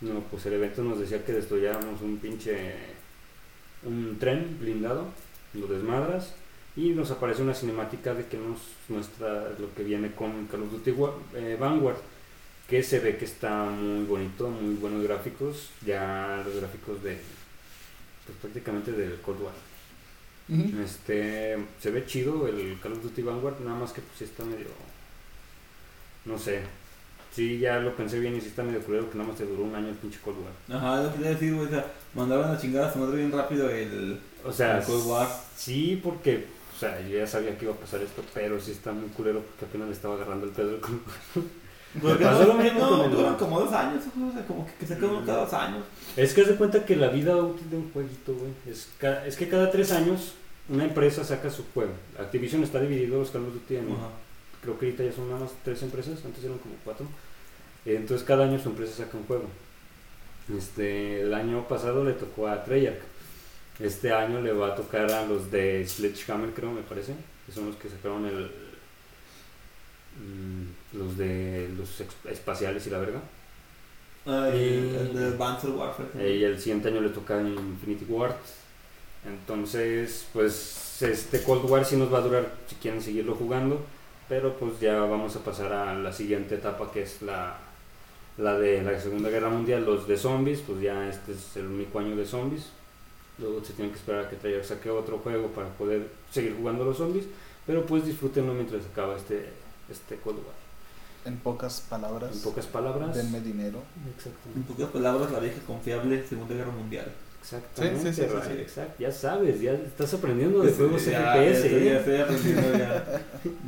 No pues el evento nos decía que destruyáramos un pinche un tren blindado. Lo desmadras. Y nos aparece una cinemática de que nos muestra lo que viene con Call of Duty eh, Vanguard que se ve que está muy bonito muy buenos gráficos. Ya los gráficos de prácticamente del Cold War este se ve chido el Call of Duty Vanguard nada más que pues sí está medio no sé sí ya lo pensé bien y sí está medio culero que nada más te duró un año el pinche Cold War Ajá, lo que quería decir, güey. O sea, mandaban a chingar a su madre bien rápido el, o sea el Cold War. Sí, porque, o sea, yo ya sabía que iba a pasar esto, pero sí está muy culero porque apenas le estaba agarrando el pedo. al Cold War. Porque no, lo mismo el duran como dos años, o sea, como que, que sacan uno cada dos años. Es que haz de cuenta que la vida útil de un jueguito, güey, es, ca- es que cada tres años una empresa saca su juego. Activision está dividido los Call of Duty creo que ahorita ya son nada más tres empresas, antes eran como cuatro. Entonces cada año su empresa saca un juego. Este, el año pasado le tocó a Treyarch. Este año le va a tocar a los de Sledgehammer, creo, me parece, que son los que sacaron el los de los espaciales y la verga. Ah, Y- el, el de Advanced Warfare. Y el siguiente año le toca Infinity Ward. Entonces, pues este Cold War sí nos va a durar si quieren seguirlo jugando. Pero pues ya vamos a pasar a la siguiente etapa que es la, la de la Segunda Guerra Mundial, los de zombies. Pues ya este es el único año de zombies. Luego se tiene que esperar a que Treyarch saque otro juego para poder seguir jugando los zombies. Pero pues disfrútenlo mientras acaba este, este Cold War. En pocas palabras, En pocas palabras. denme dinero. En pocas palabras, la vieja confiable Segunda Guerra Mundial. Exactamente, Sí, sí, sí, sí, Ray, sí. exacto. Ya sabes, ya estás aprendiendo de juegos ya, FPS. ya, ya ¿eh? estoy aprendiendo, ya,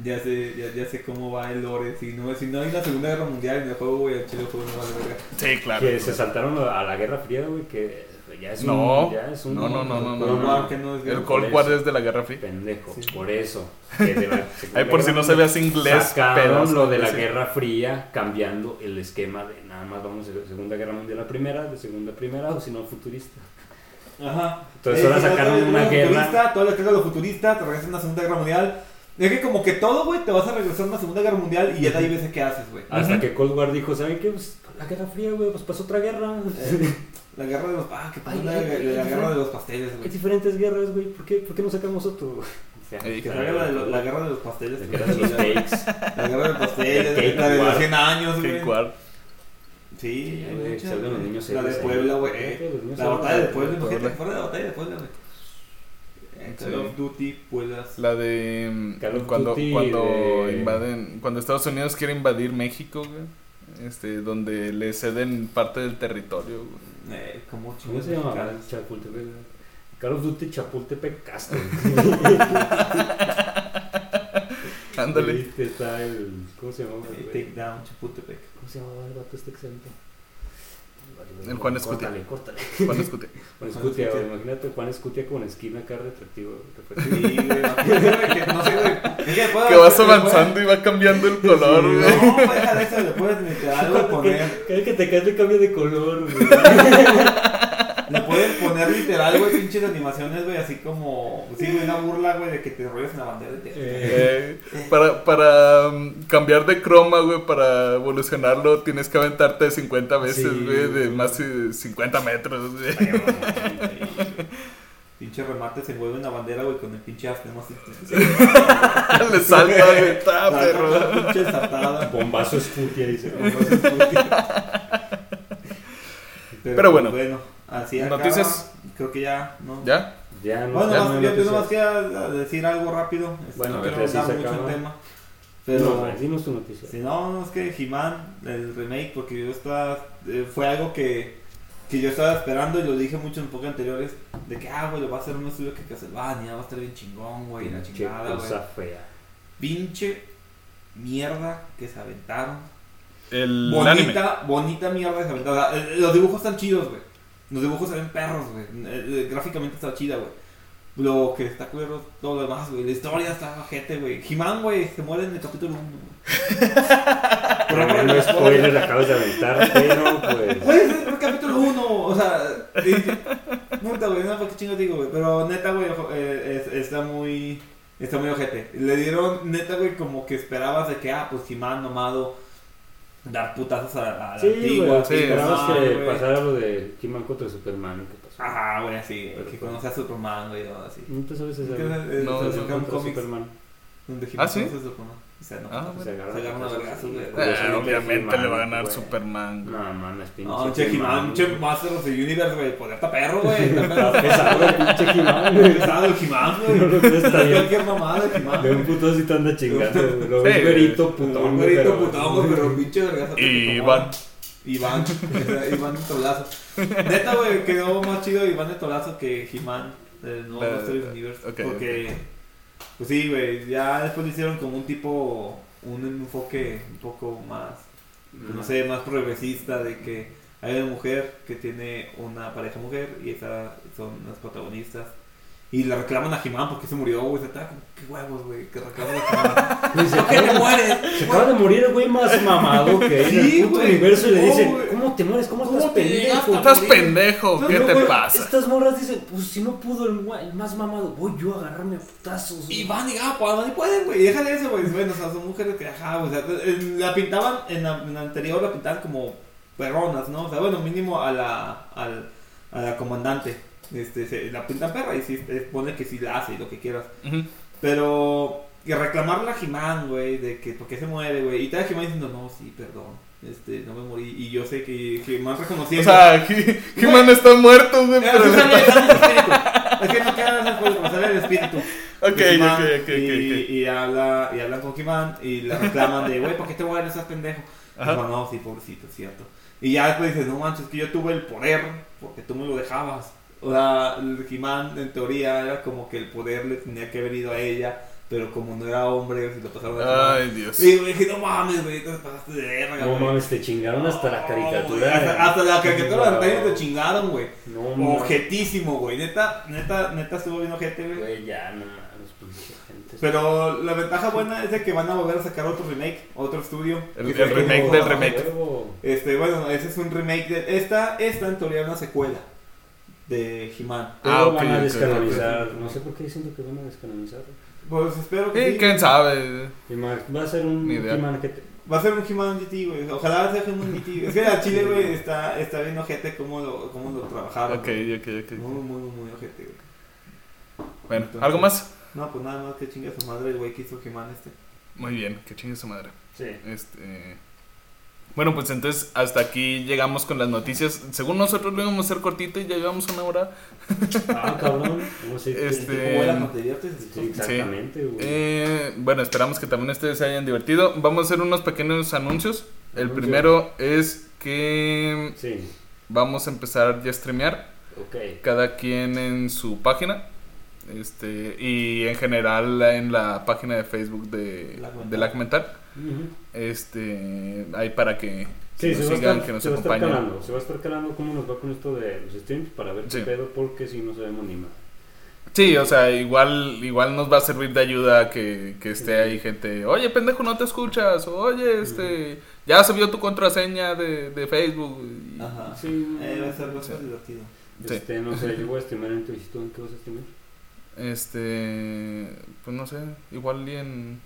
ya, sé, ya, ya sé cómo va el lore. Si no, si no hay una Segunda Guerra Mundial en el juego, güey, el chile juego no verga. Sí, claro. Que se saltaron a la Guerra Fría, güey, que ya es un... No, ya es un no, no, no, no, no, Cold no. War, que no es El guerra. Cold War es de la Guerra Fría. Pendejo, Sí. por eso. que de la Ay, por si Guerra no sabías inglés, Sacaron pero- lo de la sí. Guerra Fría cambiando el esquema de nada más vamos de Segunda Guerra Mundial a primera, de Segunda a primera o si no futurista. Ajá. Entonces Eh, ahora sacaron una guerra. Futurista, todo lo que es lo futurista, te regresas a una Segunda Guerra Mundial. Es que como que todo, güey, te vas a regresar a una Segunda Guerra Mundial y ya de ahí ves qué haces, güey. Hasta Ujú. que Cold War dijo, ¿saben qué? Pues la Guerra Fría, güey, pues pasó otra guerra. La guerra de los... Ah, que pasó Ay, la, ay, la- guerra de los pasteles, Hay güey. diferentes guerras, güey. ¿Por qué, ¿Por qué no sacamos otro? Ya, Ey, Que ya, salga la, de lo- ya, la guerra de los pasteles. La guerra de los cakes. La guerra de los pasteles, Cake la de los War. 100 años, Qué güey. Sí, hay Güey, salgan los güey. niños La de. Puebla, güey. Eh, La batalla de Puebla, Puebla. imagínate, fuera de la batalla de Puebla, güey. Eh, Call Sí. of Duty, Pueblas. La de cuando, Duty cuando de- invaden, cuando Estados Unidos quiere invadir México, güey. Este, donde le ceden parte del territorio, güey. Eh, ¿Cómo ¿Cómo se llama? mexicanos? Chapultepec. Call of Duty Chapultepec Castro. Ándale. Este está el. ¿Cómo se llama? Eh, Take Down, Chapultepec. ¿Cómo se llamaba el vato este exento? El Juan Escutia. Córtale, córtale. Juan Escute. Juan Juan Escutia, Escutia. güey, imagínate Juan Escutia con esquina acá retractivo. Sí, güey, que No sé, güey. Es que Que vas avanzando y va cambiando el color, güey. No, pues de eso, le puedes meter algo y poner. Cada que te caes le cambia de color, güey. Le puedes poner literal, güey, pinches animaciones, güey, así como. Sí, güey, una burla, güey, de que te enrollas en la bandera. y te- Eh, para para mm, cambiar de croma, güey, para evolucionarlo, tienes que aventarte 50 veces, Sí, güey, de güey. más de 50 metros, güey. Pinche remate se envuelve en la bandera, güey, con el pinche asno así. Le salta, güey, está, La perro. pinche saltada. Bombazo Escutia, dice. Pero bueno. pues, así acaba. Noticias. Creo que ya, ¿no? ¿Ya? Ya no. Bueno, ya más- no yo, yo nomás quería decir algo rápido. Este, Bueno, no quiero se mucho acaba. en tema. No, Pero güey, tu noticia. si no, no es que He-Man, el remake, porque yo estaba. eh, fue algo que, que yo estaba esperando y lo dije mucho en pocas anteriores. De que, ah, güey, lo va a hacer un estudio que Castlevania, va a estar bien chingón, güey, la chingada, güey. cosa fea. Pinche mierda que se aventaron. El anime. Bonita, bonita mierda que se aventaron. O sea, Los dibujos están chidos, güey. Los dibujos se ven perros, güey. Eh, eh, Gráficamente está chida, güey. Lo que está claro, todo lo demás, güey. La historia está ojete, güey. He-Man, güey, se muere en el capítulo 1. Tremendo spoiler acabas de aventar, pero pues. Güey, es el capítulo 1. O sea, puta, güey, no, ¿para qué chingos digo, güey? Pero neta, güey, eh, es- está muy. Está muy ojete. Le dieron, neta, güey, como que esperabas de que, ah, pues He-Man nomado. Dar putazos a, a la Sí, antigua. sí, esperabas que güey. pasara lo de He-Man contra Superman. ¿Qué pasó? Ajá, güey, así, Pero que pues- conoce a Superman, güey, o así. ¿No te sabes ese? ¿Qué es? Eh, No, Superman. Donde ¿Ah, He-Man sí? conoce a Superman. O sea, no, Ah, pues, Se agarran se agarran a a vergazos, güey. sí, Eh, Curiosamente, obviamente le va a ganar güey. Superman. güey. No, man, es pinche. No, che, He-Man, che, Master of the Universe, güey, poder está perro, güey. Está pesado el pinche He-Man, güey. pesado el He-Man, güey. Está bien. Cualquier mamada de He-Man. De un güey. puto así te anda chingando, güey. Lo ves güey. güerito, putón, Un güey. güerito pero- putón, güey, pero pinche vergazo. Y Iván. Iván, Iván de Tolazo. Neta, güey, quedó más chido Iván de Tolazo que He-Man, el nuevo Master of the Universe. ok, porque, pues sí, güey, ya después le hicieron como un tipo, un enfoque un poco más, pues, no sé, más progresista de que hay una mujer que tiene una pareja mujer y esa son las protagonistas. Y le reclaman a He-Man porque se murió, güey. Se está como, qué huevos, güey, que reclaman a ¿Por qué te mueres? Se acaba de morir el güey más mamado que en Sí, el puto güey. universo y le No, dicen, güey. ¿cómo te mueres? ¿Cómo, ¿Cómo estás pendejo? Estás pendejo, ¿qué no, te güey, pasa? Estas morras dicen, pues si no pudo el, más mamado, voy yo a agarrarme a putazos. güey". Y van y ah, pues van y pueden, güey. Déjale eso, güey. Bueno, o sea, son mujeres que, ajá, o sea, en- la pintaban, en la, en la anterior la pintaban como perronas, ¿no? O sea, bueno, mínimo a la, al, a la comandante. Este, se, la pintan perra y eh, pone que sí la hace y lo que quieras. Ujú. Pero, que reclamarle a Jimán, güey, de que, ¿por qué se muere, güey? Y tal Jimán diciendo, no, sí, perdón. Este, no me morí. Y yo sé que Jimán O reconociendo. sea, He-Man está muerto, güey, Eh, pero sale, el espíritu. Es que no queda sale el espíritu. Ok, He-Man, ok, ok, y, ok, y habla, y hablan con He-Man y le reclaman de, güey, ¿por qué te mueres, estás pendejo? Ajá. Dijo, no, sí, pobrecito, es cierto. Y ya después dices, no manches, es que yo tuve el poder porque tú me lo dejabas. O sea, el He-Man en teoría era como que el poder le tenía que haber ido a ella, pero como no era hombre, se lo pasaron a He-Man. Ay, Dios. Y dije, no mames, güey, te pasaste de verga, No mames, te chingaron hasta la caricatura. hasta, hasta la caricatura de la pantalla te chingaron, güey. No mames. Ojetísimo, güey. Neta, neta, neta estuvo bien ojete, güey. Güey, ya, no mames, pinche gente. Pero la ventaja buena es de que van a volver a sacar otro remake, otro estudio. El- remake del remake. Este, bueno, ese es un remake de esta, esta en teoría es una secuela de He-Man. Ah, ok, van a ok, descanonizar. ok. No sé por qué diciendo que van a descanonizar. Pues espero que Sí, sí. quién sabe. Va a ser un Ni idea. He-Man que te- Va a ser un He-Man GT, güey. Ojalá sea un GT. Es que a Chile, güey, está, está bien ojete cómo lo, cómo lo trabajaron. Ok, ok, ok. Muy, muy, muy ojete, güey. Bueno, Entonces- ¿algo más? No, pues nada más que chingue a su madre el güey que hizo He-Man este. Muy bien, que chingue su madre. Sí. Este. Bueno, pues entonces hasta aquí llegamos con las noticias. Según nosotros lo íbamos a hacer cortito y ya llevamos una hora. Ah, cabrón. ¿Cómo se Este, ¿Cómo era material? Pues, Sí, exactamente, güey. Eh, bueno, esperamos que también ustedes se hayan divertido. Vamos a hacer unos pequeños anuncios. El primero es que Sí, vamos a empezar ya a streamear. ok. Cada quien en su página. Este, y en general en la página de Facebook de, Lagmental. de Lagmental. Ujú. Este, ahí para que, que Sí, nos va, sigan, estar, que nos se va a estar acompañen. calando, se va a estar calando cómo nos va con esto de los streams para ver qué Sí. pedo, porque si no sabemos ni más. Sí, o sea, igual, igual nos va a servir de ayuda que, que esté ahí gente, oye pendejo, no te escuchas, oye, este, ya se vio tu contraseña de, de Facebook. y- Ajá. Sí, Eh, va a ser Sí. bastante divertido. Sí. Este, no sé, yo voy a streamear en Twitch, ¿tú en qué vas a streamear? Este, pues no sé, igual y en,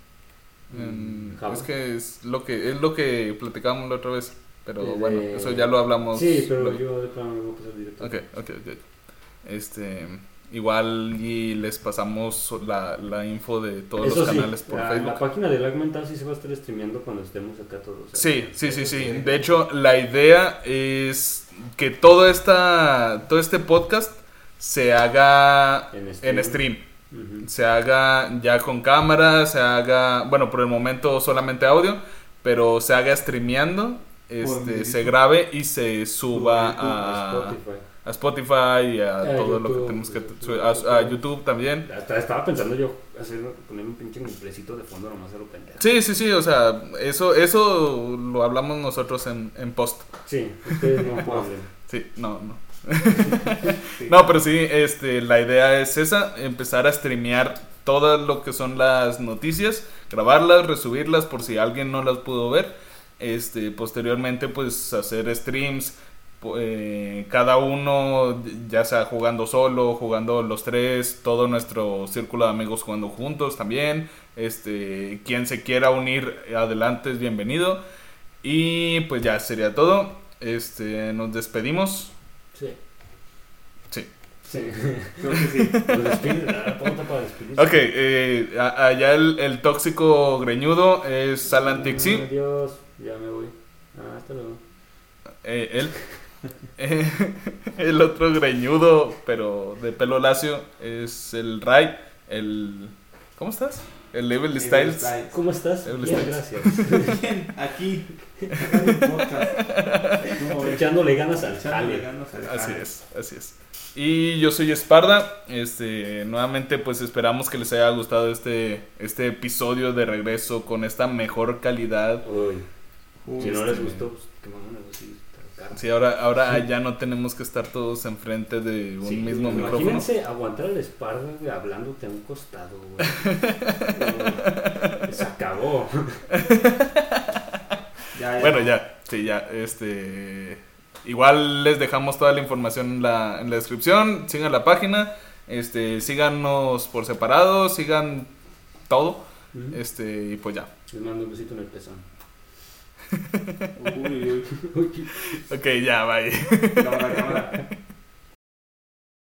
en- Mm, Java. es que es lo que es lo que platicábamos la otra vez, pero Desde- bueno, eso ya lo hablamos. Sí, pero luego. yo de plano me voy a pasar directo. Ok, ok, ok. Este, igual y les pasamos la, la info de todos Eso los sí, canales por la, Facebook. la página de Lag Mental sí se va a estar streameando cuando estemos acá todos. Sí, sí, sí, sí. De hecho, la idea es que todo esta, todo este podcast se haga En en stream. Se haga ya con cámara, se haga, bueno, por el momento solamente audio, pero se haga streameando, este, YouTube. se grabe y se suba YouTube, a Spotify. a Spotify y a A todo lo que YouTube, tenemos que YouTube, a, a YouTube también. Hasta estaba pensando yo hacer, poner un pinche de fondo nomás a lo pendejo. Sí, sí, sí, o sea, eso eso lo hablamos nosotros en, en post. Sí, ustedes no pueden. Sí, no, no. No, pero sí, este, la idea es esa, empezar a streamear todo lo que son las noticias, grabarlas, resubirlas por si alguien no las pudo ver. Este, posteriormente, pues hacer streams, eh, cada uno, ya sea jugando solo, jugando los tres, todo nuestro círculo de amigos jugando juntos también. Este, quien se quiera unir adelante es bienvenido. Y pues ya sería todo. Este, nos despedimos. Sí. Sí. Sí. Creo que sí. Pauta para. Ok, eh, a- allá el, el tóxico greñudo es Alan Tixi. Adiós, ya me voy. Ah, hasta luego. Eh, él. Eh, el otro greñudo, pero de pelo lacio, es el Ray. El. ¿Cómo estás? El Level Styles. ¿Cómo estás? Bien, Styles. gracias. Bien, aquí. acá en el podcast. ¿Cómo ves? Echándole ganas al Echándole ganas al Así es, así es. Y yo soy Esparda. Este, nuevamente, pues esperamos que les haya gustado este, este episodio de regreso con esta mejor calidad. Uy, Uy, si no este- les gustó, pues qué mamones, así, Sí, ahora, ahora ya no tenemos que estar todos enfrente de un Sí, mismo micrófono. Imagínense aguantar el güey, hablándote a un costado, güey. Se acabó. Ya, ya. Bueno, ya, sí, ya, este... Igual les dejamos toda la información en la, en la descripción, sigan la página, este, síganos por separado, sigan todo, este, y pues ya. Les mando un besito en el pezón. Uy, uy, Uy, Ok, ya, bye. Cámara, cámara.